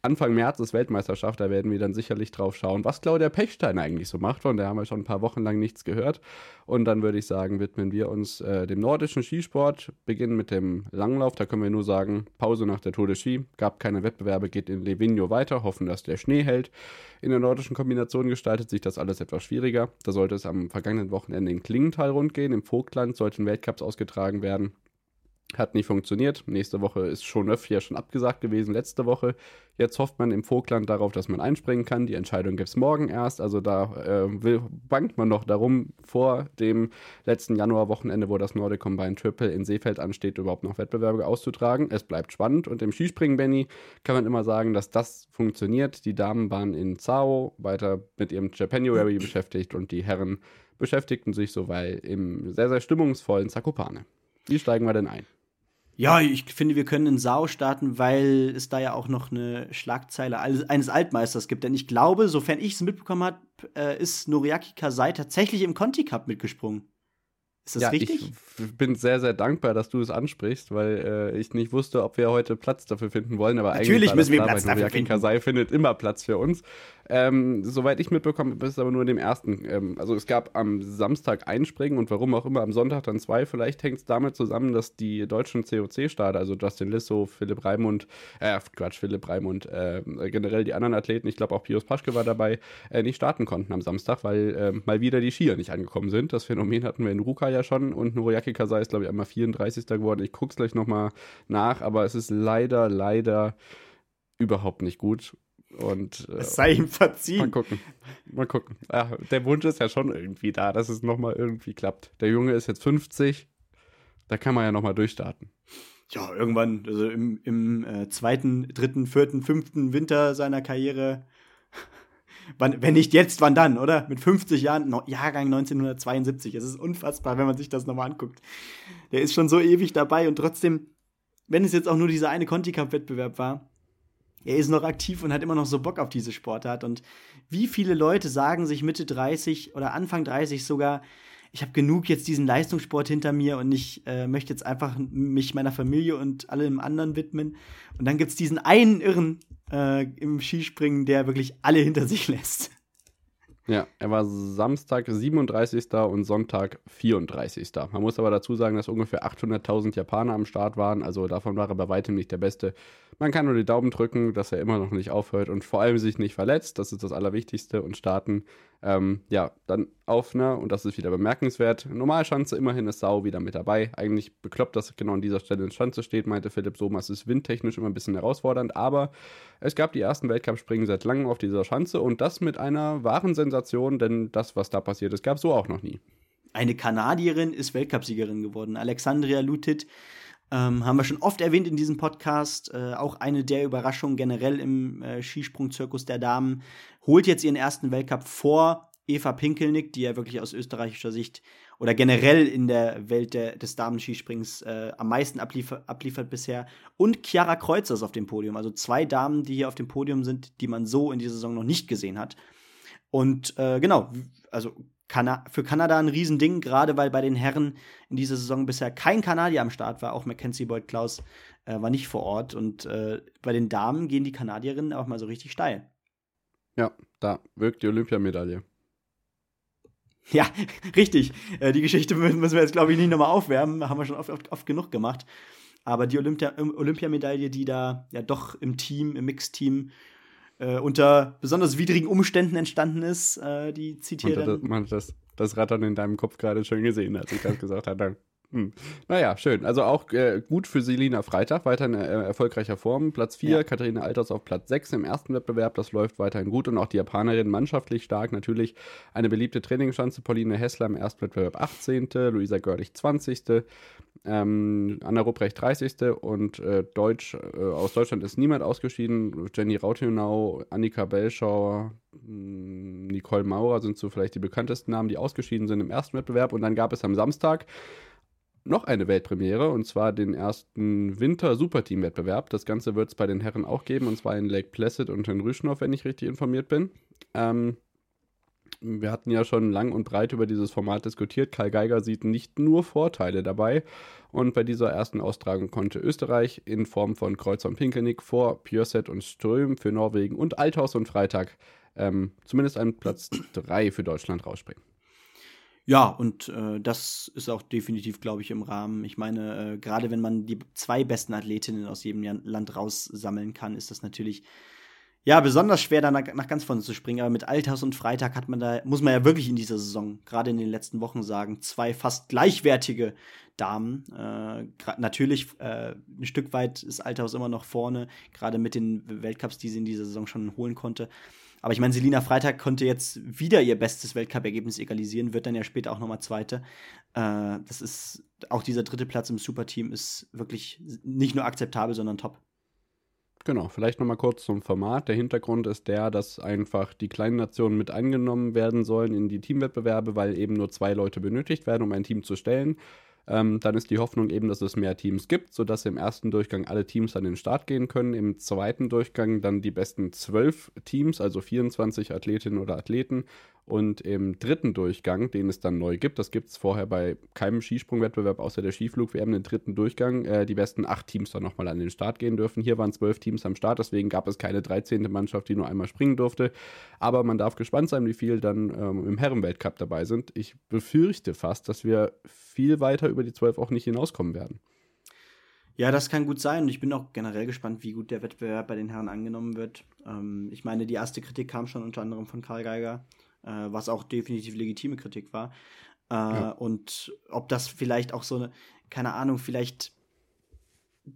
Anfang März ist Weltmeisterschaft, da werden wir dann sicherlich drauf schauen, was Claudia Pechstein eigentlich so macht. Von der haben wir schon ein paar Wochen lang nichts gehört. Und dann würde ich sagen, widmen wir uns äh, dem nordischen Skisport, beginnen mit dem Langlauf. Da können wir nur sagen, Pause nach der Tour de Ski, gab keine Wettbewerbe, geht in Livigno weiter, hoffen, dass der Schnee hält. Der nordischen Kombination gestaltet sich das alles etwas schwieriger. Da sollte es am vergangenen Wochenende in Klingenthal rund gehen. Im Vogtland sollten Weltcups ausgetragen werden. Hat nicht funktioniert. Nächste Woche ist schon ja schon abgesagt gewesen, letzte Woche. Jetzt hofft man im Vogtland darauf, dass man einspringen kann. Die Entscheidung gibt es morgen erst. Also da äh, will, bangt man noch darum, vor dem letzten Januarwochenende, wo das Nordic Combine Triple in Seefeld ansteht, überhaupt noch Wettbewerbe auszutragen. Es bleibt spannend. Und im Skispringen, Benny, kann man immer sagen, dass das funktioniert. Die Damen waren in Zao weiter mit ihrem Japanuary beschäftigt und die Herren beschäftigten sich so weil im sehr, sehr stimmungsvollen Zakopane. Wie steigen wir denn ein? Ja, ich finde, wir können in Sao starten, weil es da ja auch noch eine Schlagzeile eines Altmeisters gibt. Denn ich glaube, sofern ich es mitbekommen habe, äh, ist Noriaki Kasai tatsächlich im Conti Cup mitgesprungen. Ist das ja, richtig? Ich bin sehr, sehr dankbar, dass du es ansprichst, weil äh, ich nicht wusste, ob wir heute Platz dafür finden wollen. Aber Natürlich müssen wir Platz dafür finden. Kasai findet immer Platz für uns. Ähm, soweit ich mitbekommen habe, ist es aber nur in dem ersten. Ähm, also es gab am Samstag Einspringen und warum auch immer am Sonntag dann zwei. Vielleicht hängt es damit zusammen, dass die deutschen COC-Starter, also Justin Lissow, Philipp Raimund, äh, Quatsch, Philipp Raimund, äh, generell die anderen Athleten, ich glaube auch Pius Paschke war dabei, äh, nicht starten konnten am Samstag, weil äh, mal wieder die Skier nicht angekommen sind. Das Phänomen hatten wir in Ruka ja schon und Noriaki Kasai ist, glaube ich, einmal 34. geworden. Ich gucke es gleich nochmal nach, aber es ist leider, leider überhaupt nicht gut. Und, äh, es sei ihm verziehen. Mal gucken. Mal gucken. Ja, der Wunsch ist ja schon irgendwie da, dass es nochmal irgendwie klappt. Der Junge ist jetzt 50. Da kann man ja nochmal durchstarten. Ja, irgendwann, also im, im äh, zweiten, dritten, vierten, fünften Winter seiner Karriere. wann, wenn nicht jetzt, wann dann, oder? Mit 50 Jahren, no, Jahrgang 1972. Es ist unfassbar, wenn man sich das nochmal anguckt. Der ist schon so ewig dabei und trotzdem, wenn es jetzt auch nur dieser eine Conti-Cup-Wettbewerb war, er ist noch aktiv und hat immer noch so Bock auf diese Sportart. Und wie viele Leute sagen sich Mitte 30 oder Anfang 30 sogar, ich habe genug jetzt diesen Leistungssport hinter mir und ich äh, möchte jetzt einfach mich meiner Familie und allem anderen widmen. Und dann gibt es diesen einen Irren äh, im Skispringen, der wirklich alle hinter sich lässt. Ja, er war Samstag 37. und Sonntag 34. Man muss aber dazu sagen, dass ungefähr 800.000 Japaner am Start waren, also davon war er bei weitem nicht der Beste. Man kann nur die Daumen drücken, dass er immer noch nicht aufhört und vor allem sich nicht verletzt, das ist das Allerwichtigste und starten ähm, ja, dann auf, ne, und das ist wieder bemerkenswert. Normalschanze, immerhin ist Sau wieder mit dabei. Eigentlich bekloppt, dass genau an dieser Stelle in Schanze steht, meinte Philipp Somas, ist windtechnisch immer ein bisschen herausfordernd, aber es gab die ersten Weltcup-Springen seit langem auf dieser Schanze und das mit einer wahren Sensation, denn das, was da passiert ist, gab es so auch noch nie. Eine Kanadierin ist Weltcupsiegerin geworden. Alexandria Lutit ähm, haben wir schon oft erwähnt in diesem Podcast. Äh, auch eine der Überraschungen generell im äh, Skisprungzirkus der Damen. Holt jetzt ihren ersten Weltcup vor Eva Pinkelnick, die ja wirklich aus österreichischer Sicht oder generell in der Welt der, des Damen-Skisprings äh, am meisten abliefer, abliefert bisher. Und Chiara Kreuzer ist auf dem Podium. Also zwei Damen, die hier auf dem Podium sind, die man so in dieser Saison noch nicht gesehen hat. Und äh, genau, also Kana für Kanada ein Riesending, gerade weil bei den Herren in dieser Saison bisher kein Kanadier am Start war. Auch Mackenzie Boyd Klaus äh, war nicht vor Ort. Und äh, bei den Damen gehen die Kanadierinnen auch mal so richtig steil. Ja, da wirkt die Olympiamedaille. Ja, richtig. Äh, die Geschichte müssen wir jetzt, glaube ich, nicht nochmal aufwärmen. Haben wir schon oft, oft, oft genug gemacht. Aber die Olympia Olympiamedaille, die da ja doch im Team, im Mixteam äh, unter besonders widrigen Umständen entstanden ist, äh, die zitiert man, dann. Man hat das, das Rattern in deinem Kopf gerade schon gesehen, als ich das gesagt habe. Hm. Naja, schön. Also auch äh, gut für Selina Freitag, weiterhin äh, erfolgreicher Form. Platz 4, ja. Katharina Alters auf Platz 6 im ersten Wettbewerb, das läuft weiterhin gut. Und auch die Japanerin mannschaftlich stark. Natürlich eine beliebte Trainingsschanze. Pauline Hessler im ersten Wettbewerb 18., Luisa Görlich 20., ähm, Anna Rupprecht 30. und äh, Deutsch, äh, aus Deutschland ist niemand ausgeschieden. Jenny Rautenau, Annika Belschauer, hm, Nicole Maurer sind so vielleicht die bekanntesten Namen, die ausgeschieden sind im ersten Wettbewerb. Und dann gab es am Samstag noch eine Weltpremiere und zwar den ersten Winter-Superteam-Wettbewerb. Das Ganze wird es bei den Herren auch geben und zwar in Lake Placid und in Rüschnow, wenn ich richtig informiert bin. Ähm, wir hatten ja schon lang und breit über dieses Format diskutiert. Karl Geiger sieht nicht nur Vorteile dabei. Und bei dieser ersten Austragung konnte Österreich in Form von Kreuzer und Pinkelnick vor Pjörset und Ström für Norwegen und Althaus und Freitag ähm, zumindest einen Platz 3 für Deutschland rausspringen. Ja, und äh, das ist auch definitiv, glaube ich, im Rahmen. Ich meine, äh, gerade wenn man die zwei besten Athletinnen aus jedem Land raussammeln kann, ist das natürlich ja, besonders schwer, da nach, nach, ganz vorne zu springen. Aber mit Althaus und Freitag hat man da, muss man ja wirklich in dieser Saison, gerade in den letzten Wochen sagen, zwei fast gleichwertige Damen. Äh, natürlich, äh, ein Stück weit ist Althaus immer noch vorne, gerade mit den Weltcups, die sie in dieser Saison schon holen konnte. Aber ich meine, Selina Freitag konnte jetzt wieder ihr bestes Weltcup-Ergebnis egalisieren, wird dann ja später auch nochmal Zweite. Äh, das ist, auch dieser dritte Platz im Superteam ist wirklich nicht nur akzeptabel, sondern top. Genau, vielleicht nochmal kurz zum Format. Der Hintergrund ist der, dass einfach die kleinen Nationen mit eingenommen werden sollen in die Teamwettbewerbe, weil eben nur zwei Leute benötigt werden, um ein Team zu stellen. Ähm, dann ist die Hoffnung eben, dass es mehr Teams gibt, sodass im ersten Durchgang alle Teams an den Start gehen können. Im zweiten Durchgang dann die besten zwölf Teams, also 24 Athletinnen oder Athleten. Und im dritten Durchgang, den es dann neu gibt, das gibt es vorher bei keinem Skisprungwettbewerb außer der Skiflug-WM, den dritten Durchgang, äh, die besten acht Teams dann nochmal an den Start gehen dürfen. Hier waren zwölf Teams am Start, deswegen gab es keine 13. Mannschaft, die nur einmal springen durfte. Aber man darf gespannt sein, wie viel dann ähm, im Herrenweltcup dabei sind. Ich befürchte fast, dass wir viel weiter über die zwölf auch nicht hinauskommen werden. Ja, das kann gut sein. Und ich bin auch generell gespannt, wie gut der Wettbewerb bei den Herren angenommen wird. Ähm, ich meine, die erste Kritik kam schon unter anderem von Karl Geiger äh, was auch definitiv legitime Kritik war. Äh, ja. Und ob das vielleicht auch so eine, keine Ahnung, vielleicht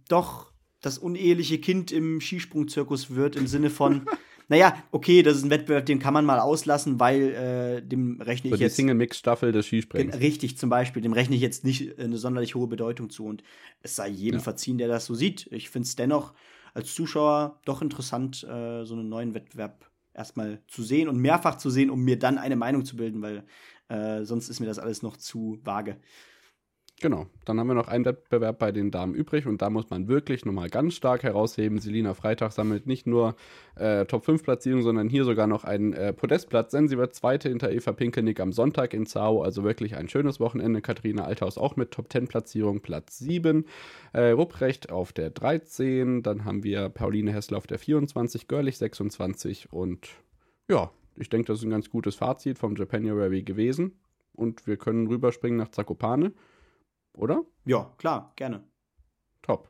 doch das uneheliche Kind im Skisprungzirkus wird, im Sinne von, naja, okay, das ist ein Wettbewerb, den kann man mal auslassen, weil äh, dem rechne so ich jetzt. Die Single-Mix-Staffel des Skisprings. Richtig, zum Beispiel, dem rechne ich jetzt nicht eine sonderlich hohe Bedeutung zu. Und es sei jedem ja. verziehen, der das so sieht. Ich finde es dennoch als Zuschauer doch interessant, äh, so einen neuen Wettbewerb erstmal zu sehen und mehrfach zu sehen, um mir dann eine Meinung zu bilden, weil äh, sonst ist mir das alles noch zu vage. Genau, dann haben wir noch einen Wettbewerb bei den Damen übrig und da muss man wirklich nochmal ganz stark herausheben. Selina Freitag sammelt nicht nur äh, Top 5 Platzierung, sondern hier sogar noch einen äh, Podestplatz, denn sie wird Zweite hinter Eva Pinkenick am Sonntag in Zau, also wirklich ein schönes Wochenende. Katharina Althaus auch mit Top 10 Platzierung, Platz 7. Äh, Rupprecht auf der 13, dann haben wir Pauline Hessler auf der 24, Görlich 26 und ja, ich denke, das ist ein ganz gutes Fazit vom Japanuary gewesen und wir können rüberspringen nach Zakopane oder? Ja, klar, gerne. Top.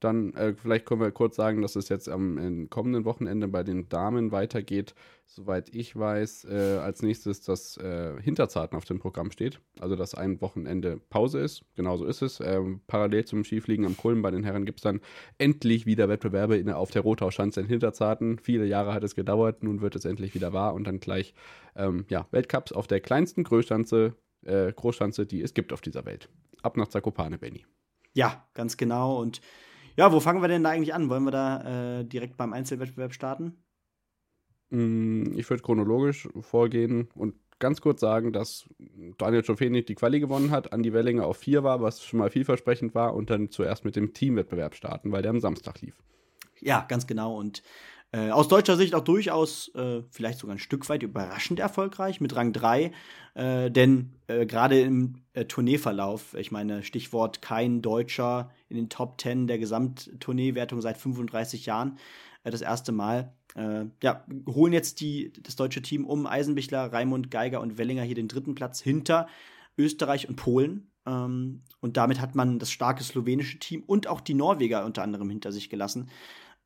Dann äh, vielleicht können wir kurz sagen, dass es jetzt am kommenden Wochenende bei den Damen weitergeht. Soweit ich weiß, äh, als nächstes das äh, Hinterzarten auf dem Programm steht. Also, dass ein Wochenende Pause ist. Genauso ist es. Ähm, parallel zum Skifliegen am Kulm bei den Herren gibt es dann endlich wieder Wettbewerbe in, auf der Rotauschanze in Hinterzarten. Viele Jahre hat es gedauert, nun wird es endlich wieder wahr und dann gleich ähm, ja, Weltcups auf der kleinsten Großschanze, äh, Großschanze, die es gibt auf dieser Welt ab nach Zakopane, Benny. Ja, ganz genau. Und ja, wo fangen wir denn da eigentlich an? Wollen wir da äh, direkt beim Einzelwettbewerb starten? Mm, ich würde chronologisch vorgehen und ganz kurz sagen, dass Daniel Schofeni die Quali gewonnen hat, Andi Wellinger auf 4 war, was schon mal vielversprechend war, und dann zuerst mit dem Teamwettbewerb starten, weil der am Samstag lief. Ja, ganz genau. Und äh, aus deutscher Sicht auch durchaus äh, vielleicht sogar ein Stück weit überraschend erfolgreich mit Rang 3. Äh, denn äh, gerade im äh, Tourneeverlauf, ich meine, Stichwort kein Deutscher in den Top 10 der Gesamttourneewertung seit 35 Jahren, äh, das erste Mal. ja, holen jetzt die, das deutsche Team um Eisenbichler, Raimund, Geiger und Wellinger hier den dritten Platz hinter Österreich und Polen. Ähm, und damit hat man das starke slowenische Team und auch die Norweger unter anderem hinter sich gelassen.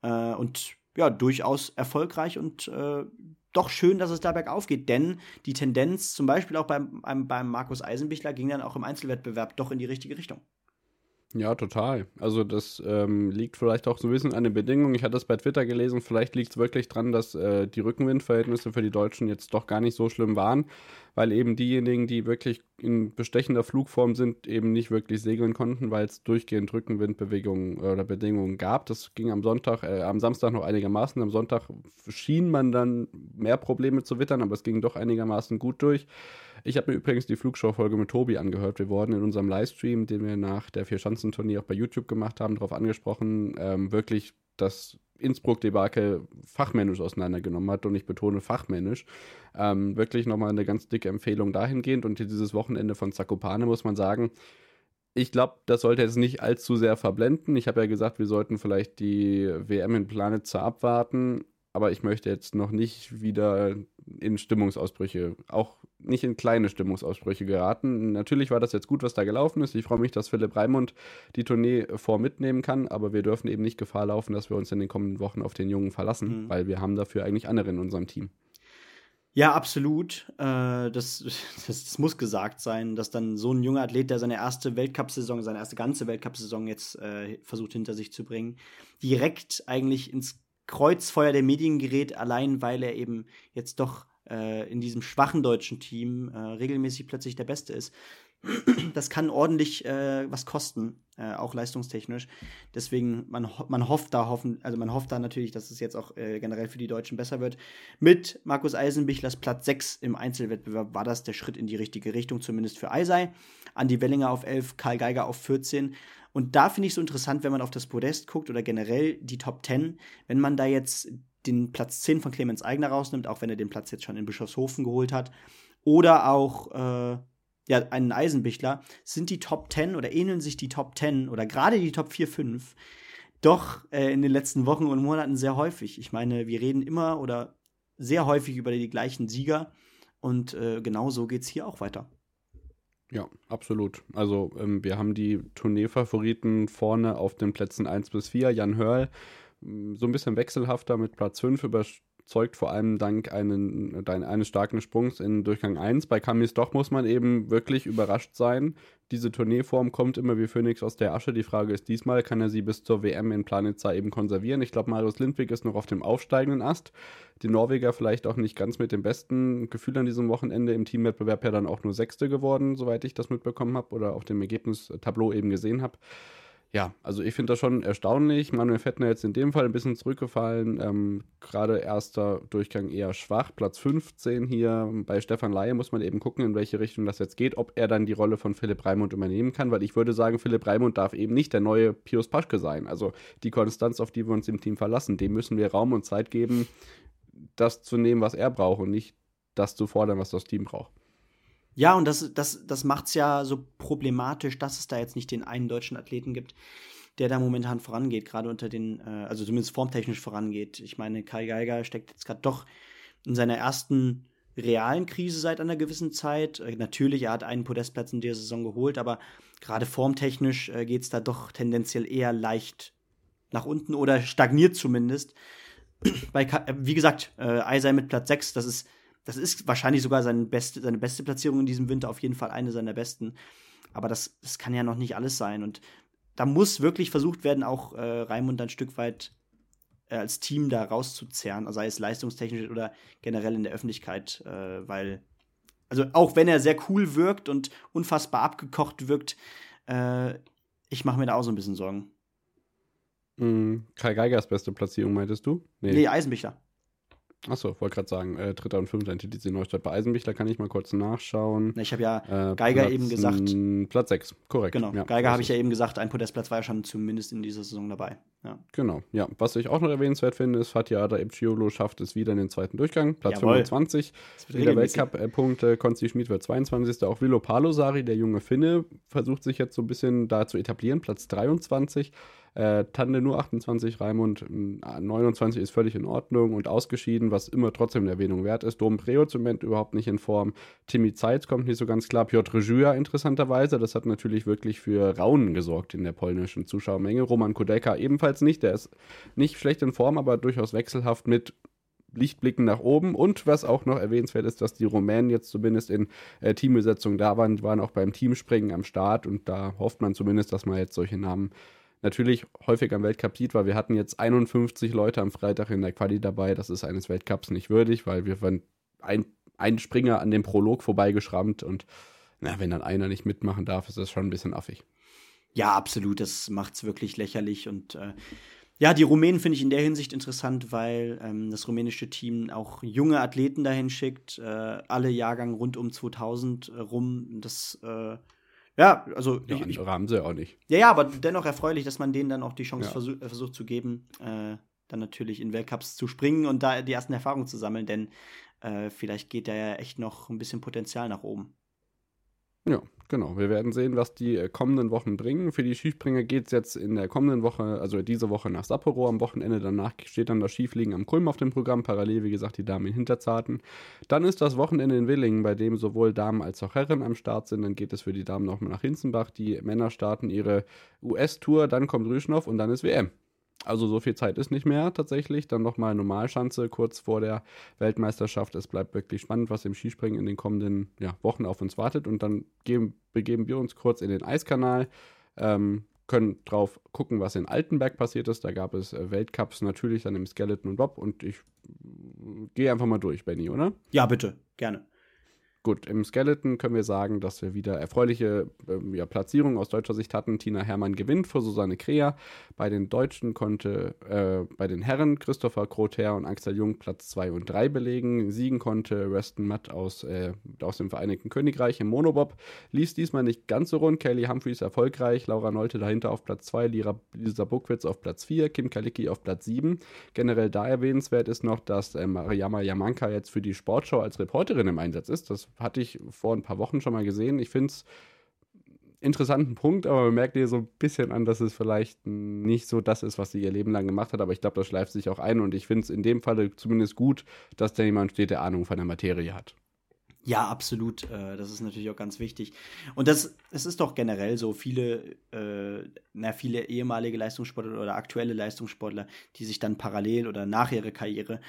und ja, durchaus erfolgreich und äh, doch schön, dass es da bergauf geht, denn die Tendenz, zum Beispiel auch beim, beim Markus Eisenbichler, ging dann auch im Einzelwettbewerb doch in die richtige Richtung. Ja, total. Also das ähm, liegt vielleicht auch so ein bisschen an den Bedingungen. Ich hatte es bei Twitter gelesen, vielleicht liegt es wirklich dran, dass äh, die Rückenwindverhältnisse für die Deutschen jetzt doch gar nicht so schlimm waren, weil eben diejenigen, die wirklich in bestechender Flugform sind, eben nicht wirklich segeln konnten, weil es durchgehend Rückenwindbewegungen oder Bedingungen gab. Das ging am Sonntag, äh, am Samstag noch einigermaßen. Am Sonntag schien man dann mehr Probleme zu wittern, aber es ging doch einigermaßen gut durch. Ich habe mir übrigens die Flugschau-Folge mit Tobi angehört. Wir wurden in unserem Livestream, den wir nach der Vier-Schanzentournee auch bei YouTube gemacht haben, darauf angesprochen, ähm, wirklich das Innsbruck-Debakel fachmännisch auseinandergenommen hat und ich betone fachmännisch. Ähm, wirklich nochmal eine ganz dicke Empfehlung dahingehend und dieses Wochenende von Zakopane muss man sagen, ich glaube, das sollte jetzt nicht allzu sehr verblenden. Ich habe ja gesagt, wir sollten vielleicht die WM in Planitzer abwarten aber ich möchte jetzt noch nicht wieder in Stimmungsausbrüche, auch nicht in kleine Stimmungsausbrüche geraten. Natürlich war das jetzt gut, was da gelaufen ist. Ich freue mich, dass Philipp Raimund die Tournee vor mitnehmen kann, aber wir dürfen eben nicht Gefahr laufen, dass wir uns in den kommenden Wochen auf den Jungen verlassen, mhm. weil wir haben dafür eigentlich andere in unserem Team. Ja, absolut. Äh, das, das, das, muss gesagt sein, dass dann so ein junger Athlet, der seine erste Weltcup-Saison, seine erste ganze Weltcup-Saison jetzt äh, versucht hinter sich zu bringen, direkt eigentlich ins Kreuzfeuer der Medien gerät, allein weil er eben jetzt doch äh, in diesem schwachen deutschen Team äh, regelmäßig plötzlich der Beste ist. Das kann ordentlich äh, was kosten, äh, auch leistungstechnisch. Deswegen, man, man hofft da hoffen, also man hofft da natürlich, dass es jetzt auch äh, generell für die Deutschen besser wird. Mit Markus Eisenbichlers Platz 6 im Einzelwettbewerb war das der Schritt in die richtige Richtung, zumindest für Eisei. Andi Wellinger auf 11, Karl Geiger auf 14. Und da finde ich so interessant, wenn man auf das Podest guckt oder generell die Top 10, wenn man da jetzt den Platz 10 von Clemens Eigner rausnimmt, auch wenn er den Platz jetzt schon in Bischofshofen geholt hat, oder auch äh, ja, einen Eisenbichler, sind die Top 10 oder ähneln sich die Top 10 oder gerade die Top 4, 5 doch äh, in den letzten Wochen und Monaten sehr häufig. Ich meine, wir reden immer oder sehr häufig über die gleichen Sieger und äh, genau so geht es hier auch weiter. Ja, absolut. Also ähm, wir haben die Tourneefavoriten vorne auf den Plätzen 1 bis 4. Jan Hörl, mm, so ein bisschen wechselhafter mit Platz 5 über zeugt vor allem dank einen, eines starken Sprungs in Durchgang 1. Bei Kamis doch muss man eben wirklich überrascht sein. Diese Tourneeform kommt immer wie Phoenix aus der Asche. Die Frage ist diesmal, kann er sie bis zur WM in Planitza eben konservieren? Ich glaube, Marius Lindwig ist noch auf dem aufsteigenden Ast. Die Norweger vielleicht auch nicht ganz mit dem besten Gefühl an diesem Wochenende. Im Teamwettbewerb ja dann auch nur Sechste geworden, soweit ich das mitbekommen habe oder auf dem Ergebnistableau eben gesehen habe ja, also ich finde das schon erstaunlich. Manuel Fettner jetzt in dem Fall ein bisschen zurückgefallen. Ähm, Gerade erster Durchgang eher schwach. Platz 15 hier. Bei Stefan Laie muss man eben gucken, in welche Richtung das jetzt geht. Ob er dann die Rolle von Philipp Raimund übernehmen kann. Weil ich würde sagen, Philipp Raimund darf eben nicht der neue Pius Paschke sein. Also die Konstanz, auf die wir uns im Team verlassen, dem müssen wir Raum und Zeit geben, das zu nehmen, was er braucht und nicht das zu fordern, was das Team braucht. Ja, und das, das, das macht es ja so problematisch, dass es da jetzt nicht den einen deutschen Athleten gibt, der da momentan vorangeht, gerade unter den, äh, also zumindest formtechnisch vorangeht. Ich meine, Kai Geiger steckt jetzt gerade doch in seiner ersten realen Krise seit einer gewissen Zeit. Äh, natürlich, er hat einen Podestplatz in der Saison geholt, aber gerade formtechnisch äh, geht es da doch tendenziell eher leicht nach unten oder stagniert zumindest. Bei, äh, wie gesagt, äh, Eisei mit Platz 6, das ist das ist wahrscheinlich sogar seine beste, seine beste Platzierung in diesem Winter, auf jeden Fall eine seiner besten. Aber das, das kann ja noch nicht alles sein. Und da muss wirklich versucht werden, auch äh, Raimund ein Stück weit äh, als Team da rauszuzerren, sei es leistungstechnisch oder generell in der Öffentlichkeit, äh, weil, also auch wenn er sehr cool wirkt und unfassbar abgekocht wirkt, äh, ich mache mir da auch so ein bisschen Sorgen. Mhm. Kai Geigers beste Platzierung, meintest du? Nee, nee Eisenbichler. Achso, wollte gerade sagen, äh, dritter und fünfter in TTC Neustadt. Bei Eisenbichler kann ich mal kurz nachschauen. Ich habe ja äh, Geiger Platz, eben gesagt. Platz 6, korrekt. Genau, ja, Geiger habe ich ja eben gesagt, ein Podestplatz war ja schon zumindest in dieser Saison dabei. Ja. Genau, ja. Was ich auch noch erwähnenswert finde, ist, Fatih Ada Ebciolo schafft es wieder in den zweiten Durchgang. Platz Jawohl. 25. In der Weltcup-Punkte, Konzi Schmid wird 22. Auch Vilo Palosari, der junge Finne, versucht sich jetzt so ein bisschen da zu etablieren. Platz 23. Äh, Tande nur 28, Raimund 29 hm, ist völlig in Ordnung und ausgeschieden, was immer trotzdem eine Erwähnung wert ist. Dom Preo zum Moment überhaupt nicht in Form. Timmy Zeitz kommt nicht so ganz klar. Piotr Jura interessanterweise. Das hat natürlich wirklich für Raunen gesorgt in der polnischen Zuschauermenge. Roman Kudelka ebenfalls nicht. Der ist nicht schlecht in Form, aber durchaus wechselhaft mit Lichtblicken nach oben. Und was auch noch erwähnenswert ist, dass die Rumänen jetzt zumindest in äh, Teambesetzung da waren, waren auch beim Teamspringen am Start. Und da hofft man zumindest, dass man jetzt solche Namen natürlich häufig am Weltcup sieht, weil wir hatten jetzt 51 Leute am Freitag in der Quali dabei. Das ist eines Weltcups nicht würdig, weil wir waren ein, ein Springer an dem Prolog vorbeigeschrammt und na, wenn dann einer nicht mitmachen darf, ist das schon ein bisschen affig. Ja, absolut. Das macht es wirklich lächerlich. Und äh, ja, die Rumänen finde ich in der Hinsicht interessant, weil ähm, das rumänische Team auch junge Athleten dahin schickt, äh, alle Jahrgang rund um 2000 äh, rum. Das, äh, ja, also. Ja, ich, ich, haben sie auch nicht. Ja, ja, aber dennoch erfreulich, dass man denen dann auch die Chance ja. versuch, äh, versucht zu geben, äh, dann natürlich in Weltcups zu springen und da die ersten Erfahrungen zu sammeln, denn vielleicht geht da ja echt noch ein bisschen Potenzial nach oben. Ja, genau. Wir werden sehen, was die äh, kommenden Wochen bringen. Für die Skispringer geht es jetzt in der kommenden Woche, also diese Woche nach Sapporo am Wochenende. Danach steht dann das Skifliegen am Kulm auf dem Programm. Parallel, wie gesagt, die Damen in Hinterzarten. Dann ist das Wochenende in Willingen, bei dem sowohl Damen als auch Herren am Start sind. Dann geht es für die Damen nochmal nach Hinzenbach. Die Männer starten ihre US-Tour. Dann kommt Rüschnow und dann ist WM. Also so viel Zeit ist nicht mehr tatsächlich. Dann nochmal Normalschanze kurz vor der Weltmeisterschaft. Es bleibt wirklich spannend, was im Skispringen in den kommenden ja, Wochen auf uns wartet. Und dann geben, begeben wir uns kurz in den Eiskanal. Ähm, können drauf gucken, was in Altenberg passiert ist. Da gab es äh, Weltcups natürlich dann im Skeleton und Bob. Und ich gehe einfach mal durch, Benny, oder? Ja, bitte, gerne. Gut, im Skeleton können wir sagen, dass wir wieder erfreuliche äh, ja, Platzierungen aus deutscher Sicht hatten. Tina Hermann gewinnt vor Susanne Krea. Bei den Deutschen konnte äh, bei den Herren Christopher Krother und Axel Jung Platz 2 und 3 belegen. Siegen konnte Reston Matt aus, äh, aus dem Vereinigten Königreich im Monobob. Ließ diesmal nicht ganz so rund. Kelly Humphreys erfolgreich. Laura Nolte dahinter auf Platz 2. Lisa Buckwitz auf Platz 4. Kim Kalicki auf Platz 7. Generell da erwähnenswert ist noch, dass äh, Mariama Yamanka jetzt für die Sportschau als Reporterin im Einsatz ist. Das hatte ich vor ein paar Wochen schon mal gesehen. Ich finde es interessanten Punkt, aber man merkt ihr so ein bisschen an, dass es vielleicht nicht so das ist, was sie ihr Leben lang gemacht hat. Aber ich glaube, das schleift sich auch ein und ich finde es in dem Falle zumindest gut, dass da jemand steht, der Ahnung von der Materie hat. Ja, absolut. Äh, das ist natürlich auch ganz wichtig. Und das, es ist doch generell so, viele, äh, na, viele ehemalige Leistungssportler oder aktuelle Leistungssportler, die sich dann parallel oder nach ihrer Karriere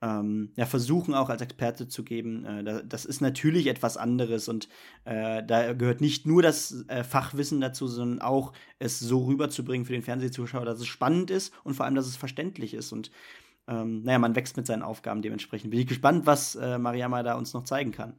ähm, ja, versuchen auch als Experte zu geben. Äh, das ist natürlich etwas anderes und äh, da gehört nicht nur das äh, Fachwissen dazu, sondern auch es so rüberzubringen für den Fernsehzuschauer, dass es spannend ist und vor allem, dass es verständlich ist. Und ähm, naja, man wächst mit seinen Aufgaben dementsprechend. Bin ich gespannt, was äh, Mariama da uns noch zeigen kann.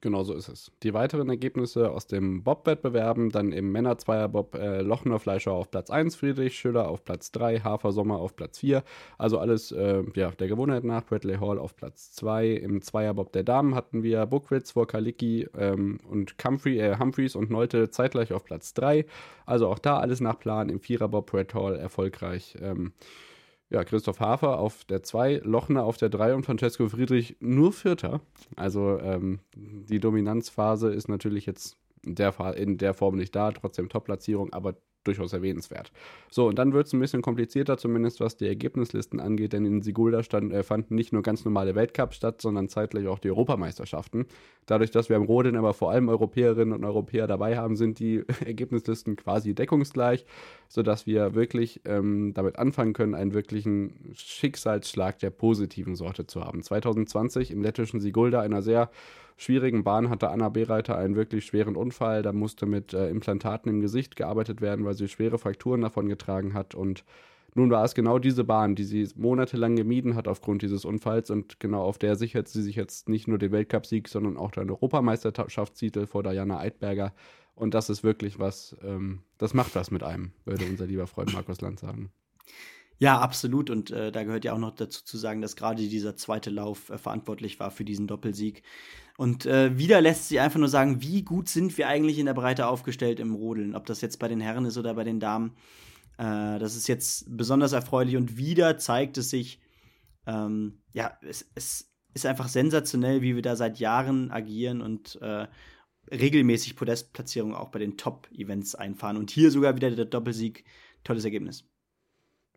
Genau so ist es. Die weiteren Ergebnisse aus dem Bob-Wettbewerben, dann im Männer-Zweier-Bob äh, Lochner Fleischer auf Platz 1, Friedrich Schüller auf Platz 3, Hafer Sommer auf Platz 4. Also alles äh, ja, der Gewohnheit nach. Bradley Hall auf Platz 2. Im Zweier-Bob der Damen hatten wir Buckwitz vor Kalicki ähm, und Comfrey, äh, Humphreys und Neute zeitgleich auf Platz 3. Also auch da alles nach Plan. Im Vierer-Bob Brad Hall erfolgreich. Ähm, ja, Christoph Hafer auf der 2, Lochner auf der 3 und Francesco Friedrich nur Vierter. Also ähm, die Dominanzphase ist natürlich jetzt in der, in der Form nicht da, trotzdem Top-Platzierung, aber durchaus erwähnenswert. So, und dann wird es ein bisschen komplizierter, zumindest was die Ergebnislisten angeht, denn in Sigulda stand, äh, fanden nicht nur ganz normale Weltcups statt, sondern zeitgleich auch die Europameisterschaften. Dadurch, dass wir am Rodeln aber vor allem Europäerinnen und Europäer dabei haben, sind die Ergebnislisten quasi deckungsgleich, sodass wir wirklich ähm, damit anfangen können, einen wirklichen Schicksalsschlag der positiven Sorte zu haben. 2020 im lettischen Sigulda, einer sehr schwierigen Bahn hatte Anna Bereiter einen wirklich schweren Unfall. Da musste mit äh, Implantaten im Gesicht gearbeitet werden, weil sie schwere Frakturen davon getragen hat. Und nun war es genau diese Bahn, die sie monatelang gemieden hat aufgrund dieses Unfalls und genau auf der sichert sie sich jetzt nicht nur den Weltcupsieg, sondern auch den Europameisterschaftstitel vor Diana Eidberger. Und das ist wirklich was, ähm, das macht was mit einem, würde unser lieber Freund Markus Land sagen. Ja, absolut. Und äh, da gehört ja auch noch dazu zu sagen, dass gerade dieser zweite Lauf äh, verantwortlich war für diesen Doppelsieg. Und äh, wieder lässt sich einfach nur sagen, wie gut sind wir eigentlich in der Breite aufgestellt im Rodeln, ob das jetzt bei den Herren ist oder bei den Damen. Äh, das ist jetzt besonders erfreulich und wieder zeigt es sich, ähm, ja, es, es, ist einfach sensationell, wie wir da seit Jahren agieren und äh, regelmäßig Podestplatzierungen auch bei den Top-Events einfahren. Und hier sogar wieder der Doppelsieg. Tolles Ergebnis.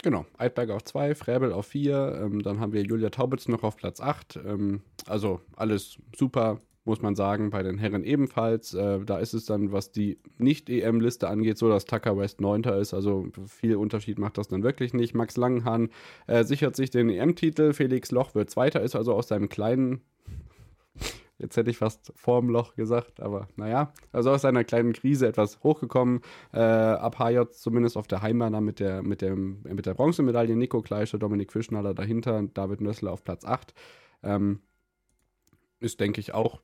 Genau, Eidberger auf 2, Fräbel auf 4, ähm, dann haben wir Julia Taubitz noch auf Platz 8. Ähm, also alles super, muss man sagen, bei den Herren ebenfalls. Äh, da ist es dann, was die Nicht-EM-Liste angeht, so, dass Tucker West 9. ist. Also viel Unterschied macht das dann wirklich nicht. Max Langenhahn äh, sichert sich den EM-Titel. Felix Loch wird Zweiter, ist also aus seinem kleinen Jetzt hätte ich fast vorm Loch gesagt, aber naja, also aus einer kleinen Krise etwas hochgekommen. Äh, ab HJ zumindest auf der Heimbahn mit der, mit, dem, mit der Bronzemedaille. Nico Kleischer, Dominik Fischnaller dahinter, David Nössler auf Platz 8. Ähm, ist, denke ich, auch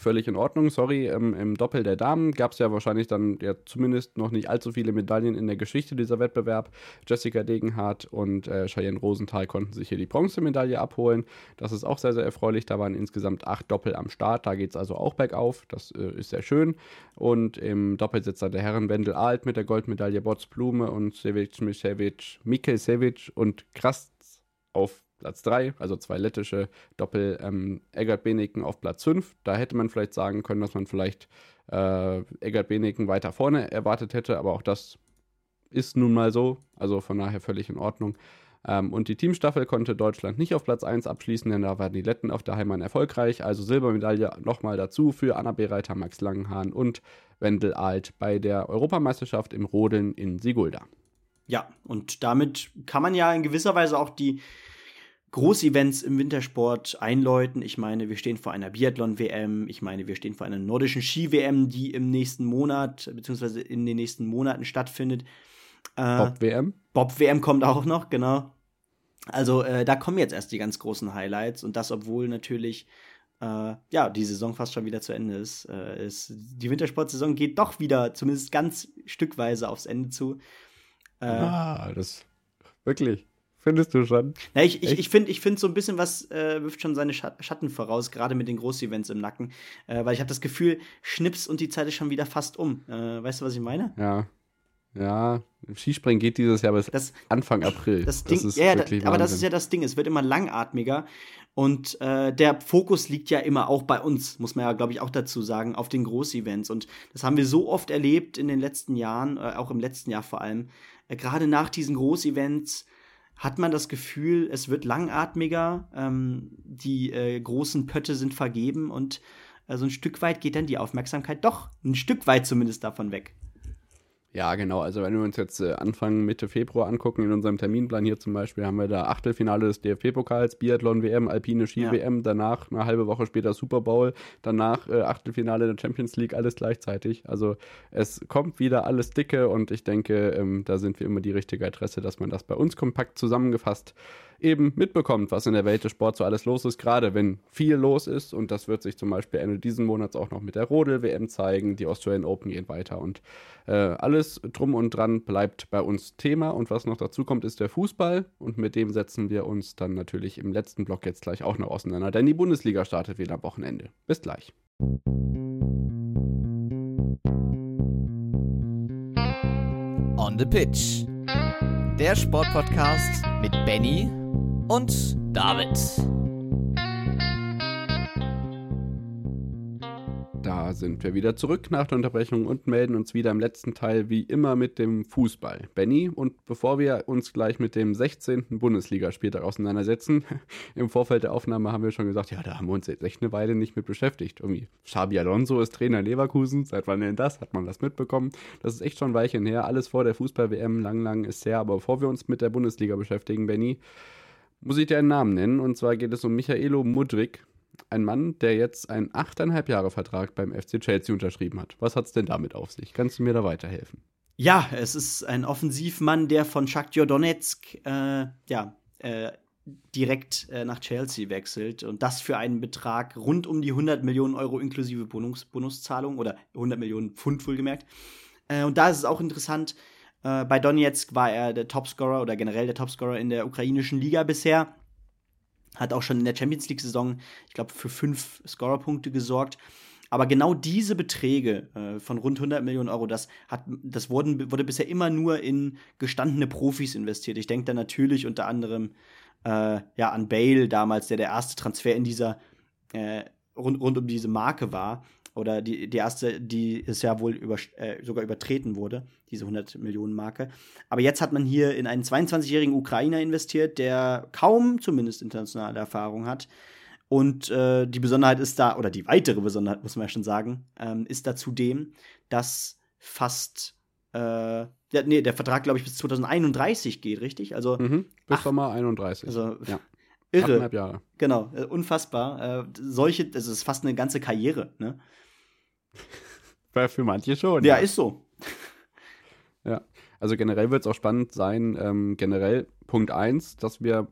völlig in Ordnung. Sorry, ähm, im Doppel der Damen gab es ja wahrscheinlich dann ja zumindest noch nicht allzu viele Medaillen in der Geschichte dieser Wettbewerb. Jessica Degenhardt und äh, Cheyenne Rosenthal konnten sich hier die Bronzemedaille abholen. Das ist auch sehr, sehr erfreulich. Da waren insgesamt acht Doppel am Start. Da geht es also auch bergauf. Das äh, ist sehr schön. Und im Doppelsitzer der Herren Wendel Alt mit der Goldmedaille Bots Blume und Sevic Misevic, Mikel Sevic und Krast auf Platz 3, also zwei lettische Doppel ähm, Eggert Beneken auf Platz 5. Da hätte man vielleicht sagen können, dass man vielleicht äh, Eggert Beneken weiter vorne erwartet hätte, aber auch das ist nun mal so, also von daher völlig in Ordnung. Ähm, und die Teamstaffel konnte Deutschland nicht auf Platz 1 abschließen, denn da waren die Letten auf der Heimat erfolgreich. Also Silbermedaille nochmal dazu für Anna Bereiter, Max Langenhahn und Wendel Alt bei der Europameisterschaft im Rodeln in Sigulda. Ja, und damit kann man ja in gewisser Weise auch die Großevents im Wintersport einläuten. Ich meine, wir stehen vor einer Biathlon-WM. Ich meine, wir stehen vor einer nordischen Ski-WM, die im nächsten Monat, beziehungsweise in den nächsten Monaten stattfindet. Äh, Bob-WM? Bob-WM kommt auch noch, genau. Also, äh, da kommen jetzt erst die ganz großen Highlights. Und das, obwohl natürlich äh, ja, die Saison fast schon wieder zu Ende ist. Äh, ist die Wintersportsaison geht doch wieder, zumindest ganz stückweise, aufs Ende zu. Äh, ah, das wirklich. Findest du schon? Na, ich, ich, ich finde ich find so ein bisschen was äh, wirft schon seine Schatten voraus, gerade mit den Großevents im Nacken. Äh, weil ich habe das Gefühl, Schnips und die Zeit ist schon wieder fast um. Äh, weißt du, was ich meine? Ja. Ja, Skispringen geht dieses Jahr bis das, Anfang April. Das, Ding, das ist ja, wirklich da, aber das ist ja das Ding, es wird immer langatmiger und äh, der Fokus liegt ja immer auch bei uns, muss man ja, glaube ich, auch dazu sagen, auf den Großevents. Und das haben wir so oft erlebt in den letzten Jahren, äh, auch im letzten Jahr vor allem. Gerade nach diesen Großevents hat man das Gefühl, es wird langatmiger, ähm, die äh, großen Pötte sind vergeben und äh, so ein Stück weit geht dann die Aufmerksamkeit doch ein Stück weit zumindest davon weg. Ja, genau. Also wenn wir uns jetzt äh, Anfang Mitte Februar angucken, in unserem Terminplan hier zum Beispiel, haben wir da Achtelfinale des DFB-Pokals, Biathlon-WM, Alpine Ski-WM, ja. danach eine halbe Woche später Super Bowl, danach äh, Achtelfinale der Champions League, alles gleichzeitig. Also es kommt wieder alles dicke und ich denke, ähm, da sind wir immer die richtige Adresse, dass man das bei uns kompakt zusammengefasst eben mitbekommt, was in der Welt des Sports so alles los ist, gerade wenn viel los ist. Und das wird sich zum Beispiel Ende diesen Monats auch noch mit der Rodel-WM zeigen. Die Australian Open gehen weiter und äh, alles drum und dran bleibt bei uns Thema. Und was noch dazu kommt, ist der Fußball. Und mit dem setzen wir uns dann natürlich im letzten Block jetzt gleich auch noch auseinander, denn die Bundesliga startet wieder am Wochenende. Bis gleich. On the Pitch. Der Sportpodcast mit Benny und David. Sind wir wieder zurück nach der Unterbrechung und melden uns wieder im letzten Teil wie immer mit dem Fußball. Benny, und bevor wir uns gleich mit dem 16. Bundesligaspieltag auseinandersetzen, im Vorfeld der Aufnahme haben wir schon gesagt, ja, da haben wir uns jetzt echt eine Weile nicht mit beschäftigt. Irgendwie, Xabi Alonso ist Trainer Leverkusen, seit wann denn das? Hat man das mitbekommen? Das ist echt schon ein Weilchen her, alles vor der Fußball-WM, lang, lang ist her. Aber bevor wir uns mit der Bundesliga beschäftigen, Benny, muss ich dir einen Namen nennen. Und zwar geht es um Michaelo Mudrik ein Mann, der jetzt einen 8,5 Jahre Vertrag beim FC Chelsea unterschrieben hat. Was hat es denn damit auf sich? Kannst du mir da weiterhelfen? Ja, es ist ein Offensivmann, der von Shakhtar Donetsk äh, ja, äh, direkt äh, nach Chelsea wechselt und das für einen Betrag rund um die 100 Millionen Euro inklusive Bonus Bonuszahlung oder 100 Millionen Pfund wohlgemerkt. Äh, und da ist es auch interessant, äh, bei Donetsk war er der Topscorer oder generell der Topscorer in der ukrainischen Liga bisher hat auch schon in der Champions League-Saison, ich glaube, für fünf Scorerpunkte gesorgt. Aber genau diese Beträge äh, von rund 100 Millionen Euro, das, hat, das wurden, wurde bisher immer nur in gestandene Profis investiert. Ich denke da natürlich unter anderem äh, ja, an Bale damals, der der erste Transfer in dieser äh, rund, rund um diese Marke war oder die, die erste, die es ja wohl über, äh, sogar übertreten wurde, diese 100 Millionen Marke. Aber jetzt hat man hier in einen 22-jährigen Ukrainer investiert, der kaum zumindest internationale Erfahrung hat. Und äh, die Besonderheit ist da, oder die weitere Besonderheit, muss man ja schon sagen, ähm, ist da zudem, dass fast, äh, ja, nee, der Vertrag, glaube ich, bis 2031 geht, richtig? Also mhm, bis ach, Sommer 31. Also ja. Irre. Jahre. Genau, äh, unfassbar. Äh, solche, das ist fast eine ganze Karriere, ne? Für manche schon. Ja, ja. ist so. Ja, also generell wird es auch spannend sein, ähm, generell Punkt 1, dass wir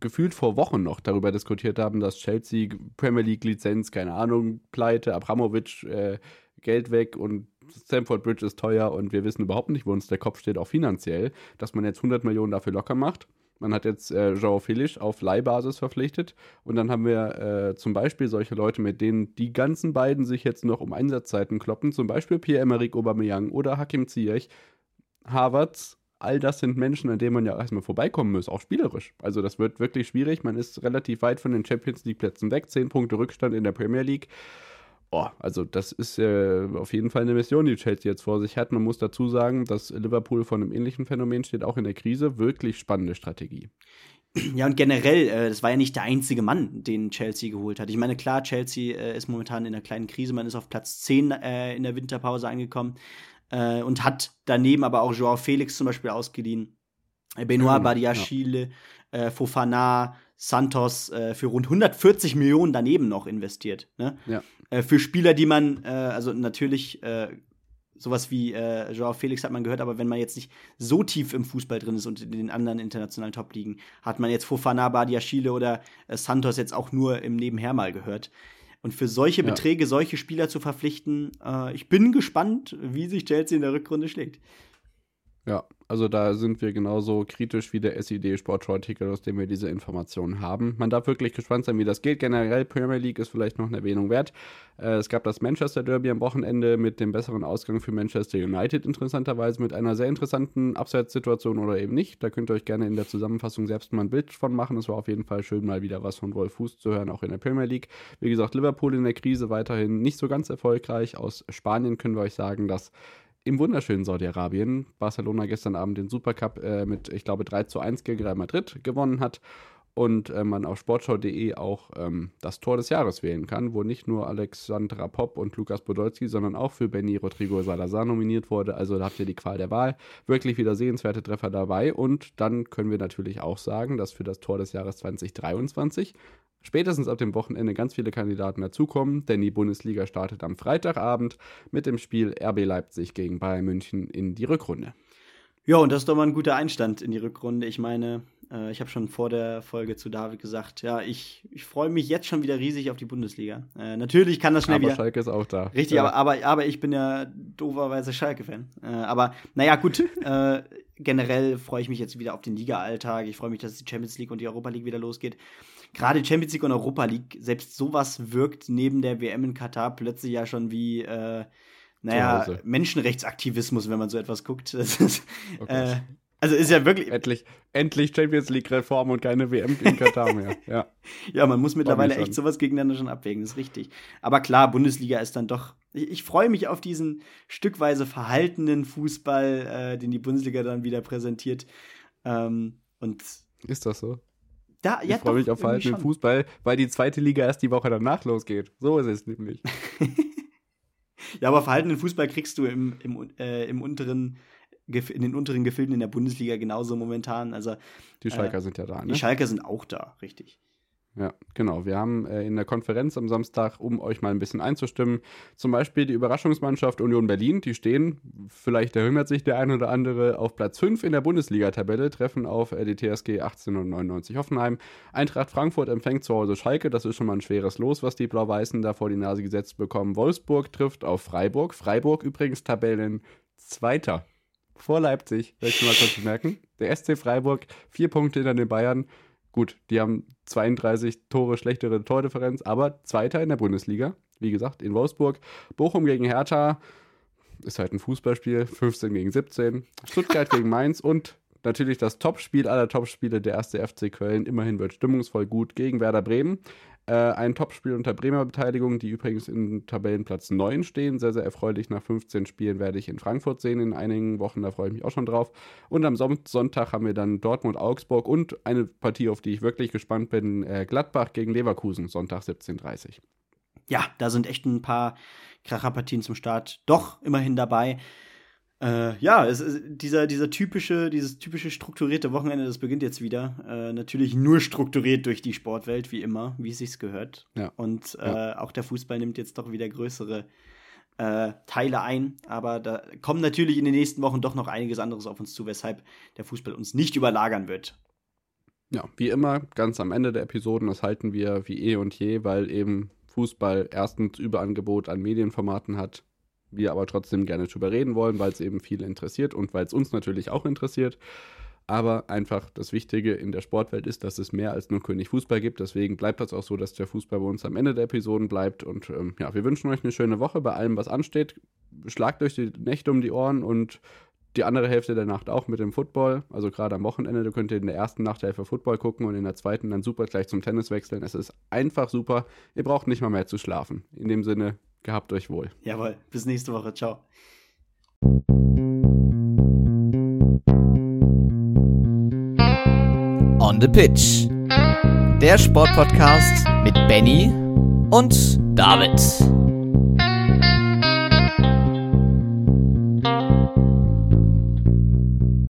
gefühlt vor Wochen noch darüber diskutiert haben, dass Chelsea Premier League Lizenz, keine Ahnung, Pleite, Abramovic, äh, Geld weg und Stamford Bridge ist teuer und wir wissen überhaupt nicht, wo uns der Kopf steht, auch finanziell, dass man jetzt 100 Millionen dafür locker macht. Man hat jetzt äh, Joao Felix auf Leihbasis verpflichtet und dann haben wir äh, zum Beispiel solche Leute, mit denen die ganzen beiden sich jetzt noch um Einsatzzeiten kloppen, zum Beispiel Pierre-Emerick Aubameyang oder Hakim Ziyech, Harvards, all das sind Menschen, an denen man ja erstmal vorbeikommen muss, auch spielerisch. Also das wird wirklich schwierig. Man ist relativ weit von den Champions League Plätzen weg, zehn Punkte Rückstand in der Premier League. Oh, also das ist äh, auf jeden Fall eine Mission, die Chelsea jetzt vor sich hat. Man muss dazu sagen, dass Liverpool von einem ähnlichen Phänomen steht, auch in der Krise. Wirklich spannende Strategie. Ja, und generell, äh, das war ja nicht der einzige Mann, den Chelsea geholt hat. Ich meine, klar, Chelsea äh, ist momentan in einer kleinen Krise. Man ist auf Platz 10 äh, in der Winterpause angekommen äh, und hat daneben aber auch Joao Felix zum Beispiel ausgeliehen. Benoit mhm, Badiachile, ja. Fofana, Santos für rund 140 Millionen daneben noch investiert. Ne? Ja. Äh, für Spieler, die man, äh, also natürlich äh, sowas wie äh, Joao Felix hat man gehört, aber wenn man jetzt nicht so tief im Fußball drin ist und in den anderen internationalen Top-Ligen, hat man jetzt Fofana, Badiachile oder äh, Santos jetzt auch nur im Nebenher mal gehört. Und für solche ja. Beträge, solche Spieler zu verpflichten, äh, ich bin gespannt, wie sich Chelsea in der Rückrunde schlägt. Ja, also da sind wir genauso kritisch wie der SID Sportschau-Artikel, aus dem wir diese Informationen haben. Man darf wirklich gespannt sein, wie das geht. Generell Premier League ist vielleicht noch eine Erwähnung wert. Äh, es gab das Manchester Derby am Wochenende mit dem besseren Ausgang für Manchester United, interessanterweise mit einer sehr interessanten Abseitssituation oder eben nicht. Da könnt ihr euch gerne in der Zusammenfassung selbst mal ein Bild von machen. Es war auf jeden Fall schön, mal wieder was von Wolf Fuß zu hören, auch in der Premier League. Wie gesagt, Liverpool in der Krise weiterhin nicht so ganz erfolgreich. Aus Spanien können wir euch sagen, dass im wunderschönen Saudi-Arabien. Barcelona gestern Abend den Supercup äh, mit, ich glaube, 3 zu 1 gegen Real Madrid gewonnen hat und äh, man auf sportschau.de auch ähm, das Tor des Jahres wählen kann, wo nicht nur Alexandra Popp und Lukas Podolski, sondern auch für Benny Rodrigo Salazar nominiert wurde. Also da habt ihr die Qual der Wahl. Wirklich wieder sehenswerte Treffer dabei. Und dann können wir natürlich auch sagen, dass für das Tor des Jahres 2023 spätestens ab dem Wochenende ganz viele Kandidaten dazukommen, denn die Bundesliga startet am Freitagabend mit dem Spiel RB Leipzig gegen Bayern München in die Rückrunde. Ja, und das ist doch mal ein guter Einstand in die Rückrunde. Ich meine, äh, ich habe schon vor der Folge zu David gesagt, ja, ich, ich freue mich jetzt schon wieder riesig auf die Bundesliga. Äh, natürlich kann das schnell aber wieder. Schalke ist auch da. Richtig, ja. aber, aber, aber ich bin ja dooferweise Schalke-Fan. Äh, aber naja, gut, äh, generell freue ich mich jetzt wieder auf den Liga-Alltag. Ich freue mich, dass die Champions League und die Europa League wieder losgeht gerade Champions League und Europa League, selbst sowas wirkt neben der WM in Katar plötzlich ja schon wie, äh, naja, Menschenrechtsaktivismus, wenn man so etwas guckt. Ist, oh äh, also ist ja wirklich. Endlich, endlich Champions League-Reform und keine WM in Katar mehr. Ja. ja, man muss mittlerweile echt sowas gegeneinander schon abwägen, das ist richtig. Aber klar, Bundesliga ist dann doch. Ich, ich freue mich auf diesen stückweise verhaltenen Fußball, äh, den die Bundesliga dann wieder präsentiert. Ähm, und ist das so? Da, ja, ich freue mich auf verhaltenen Fußball, weil die zweite Liga erst die Woche danach losgeht. So ist es nämlich. ja, aber verhaltenen Fußball kriegst du im, im, äh, im unteren in den unteren Gefilden in der Bundesliga genauso momentan. Also, die Schalker äh, sind ja da, ne? Die Schalker sind auch da, richtig. Ja, genau. Wir haben äh, in der Konferenz am Samstag, um euch mal ein bisschen einzustimmen, zum Beispiel die Überraschungsmannschaft Union Berlin. Die stehen, vielleicht erinnert sich der eine oder andere, auf Platz 5 in der Bundesliga-Tabelle, treffen auf äh, die TSG 1899 Hoffenheim. Eintracht Frankfurt empfängt zu Hause Schalke. Das ist schon mal ein schweres Los, was die Blau-Weißen da vor die Nase gesetzt bekommen. Wolfsburg trifft auf Freiburg. Freiburg übrigens Tabellen Zweiter vor Leipzig, möchte ich mal kurz merken. Der SC Freiburg, vier Punkte hinter den Bayern. Gut, die haben 32 Tore schlechtere Tordifferenz, aber Zweiter in der Bundesliga. Wie gesagt, in Wolfsburg. Bochum gegen Hertha. Ist halt ein Fußballspiel. 15 gegen 17. Stuttgart gegen Mainz und natürlich das Topspiel aller Topspiele der erste FC Köln. Immerhin wird stimmungsvoll gut gegen Werder Bremen. Äh, ein Topspiel unter Bremer Beteiligung, die übrigens in Tabellenplatz 9 stehen. Sehr, sehr erfreulich. Nach 15 Spielen werde ich in Frankfurt sehen in einigen Wochen. Da freue ich mich auch schon drauf. Und am Sonntag haben wir dann Dortmund-Augsburg und eine Partie, auf die ich wirklich gespannt bin: äh, Gladbach gegen Leverkusen, Sonntag 17.30 Uhr. Ja, da sind echt ein paar Kracherpartien zum Start doch immerhin dabei. Äh, ja, es ist dieser, dieser typische, dieses typische strukturierte Wochenende, das beginnt jetzt wieder. Äh, natürlich nur strukturiert durch die Sportwelt, wie immer, wie es sich gehört. Ja. Und äh, ja. auch der Fußball nimmt jetzt doch wieder größere äh, Teile ein. Aber da kommt natürlich in den nächsten Wochen doch noch einiges anderes auf uns zu, weshalb der Fußball uns nicht überlagern wird. Ja, wie immer, ganz am Ende der Episoden, das halten wir wie eh und je, weil eben Fußball erstens Überangebot an Medienformaten hat, wir aber trotzdem gerne drüber reden wollen, weil es eben viele interessiert und weil es uns natürlich auch interessiert. Aber einfach das Wichtige in der Sportwelt ist, dass es mehr als nur König Fußball gibt. Deswegen bleibt das auch so, dass der Fußball bei uns am Ende der Episoden bleibt. Und ähm, ja, wir wünschen euch eine schöne Woche bei allem, was ansteht. Schlagt euch die Nächte um die Ohren und die andere Hälfte der Nacht auch mit dem Football. Also gerade am Wochenende, du könnt in der ersten Nachthälfte Football gucken und in der zweiten dann super gleich zum Tennis wechseln. Es ist einfach super. Ihr braucht nicht mal mehr zu schlafen. In dem Sinne, gehabt euch wohl. Jawohl, bis nächste Woche. Ciao. On the Pitch. Der Sportpodcast mit Benny und David.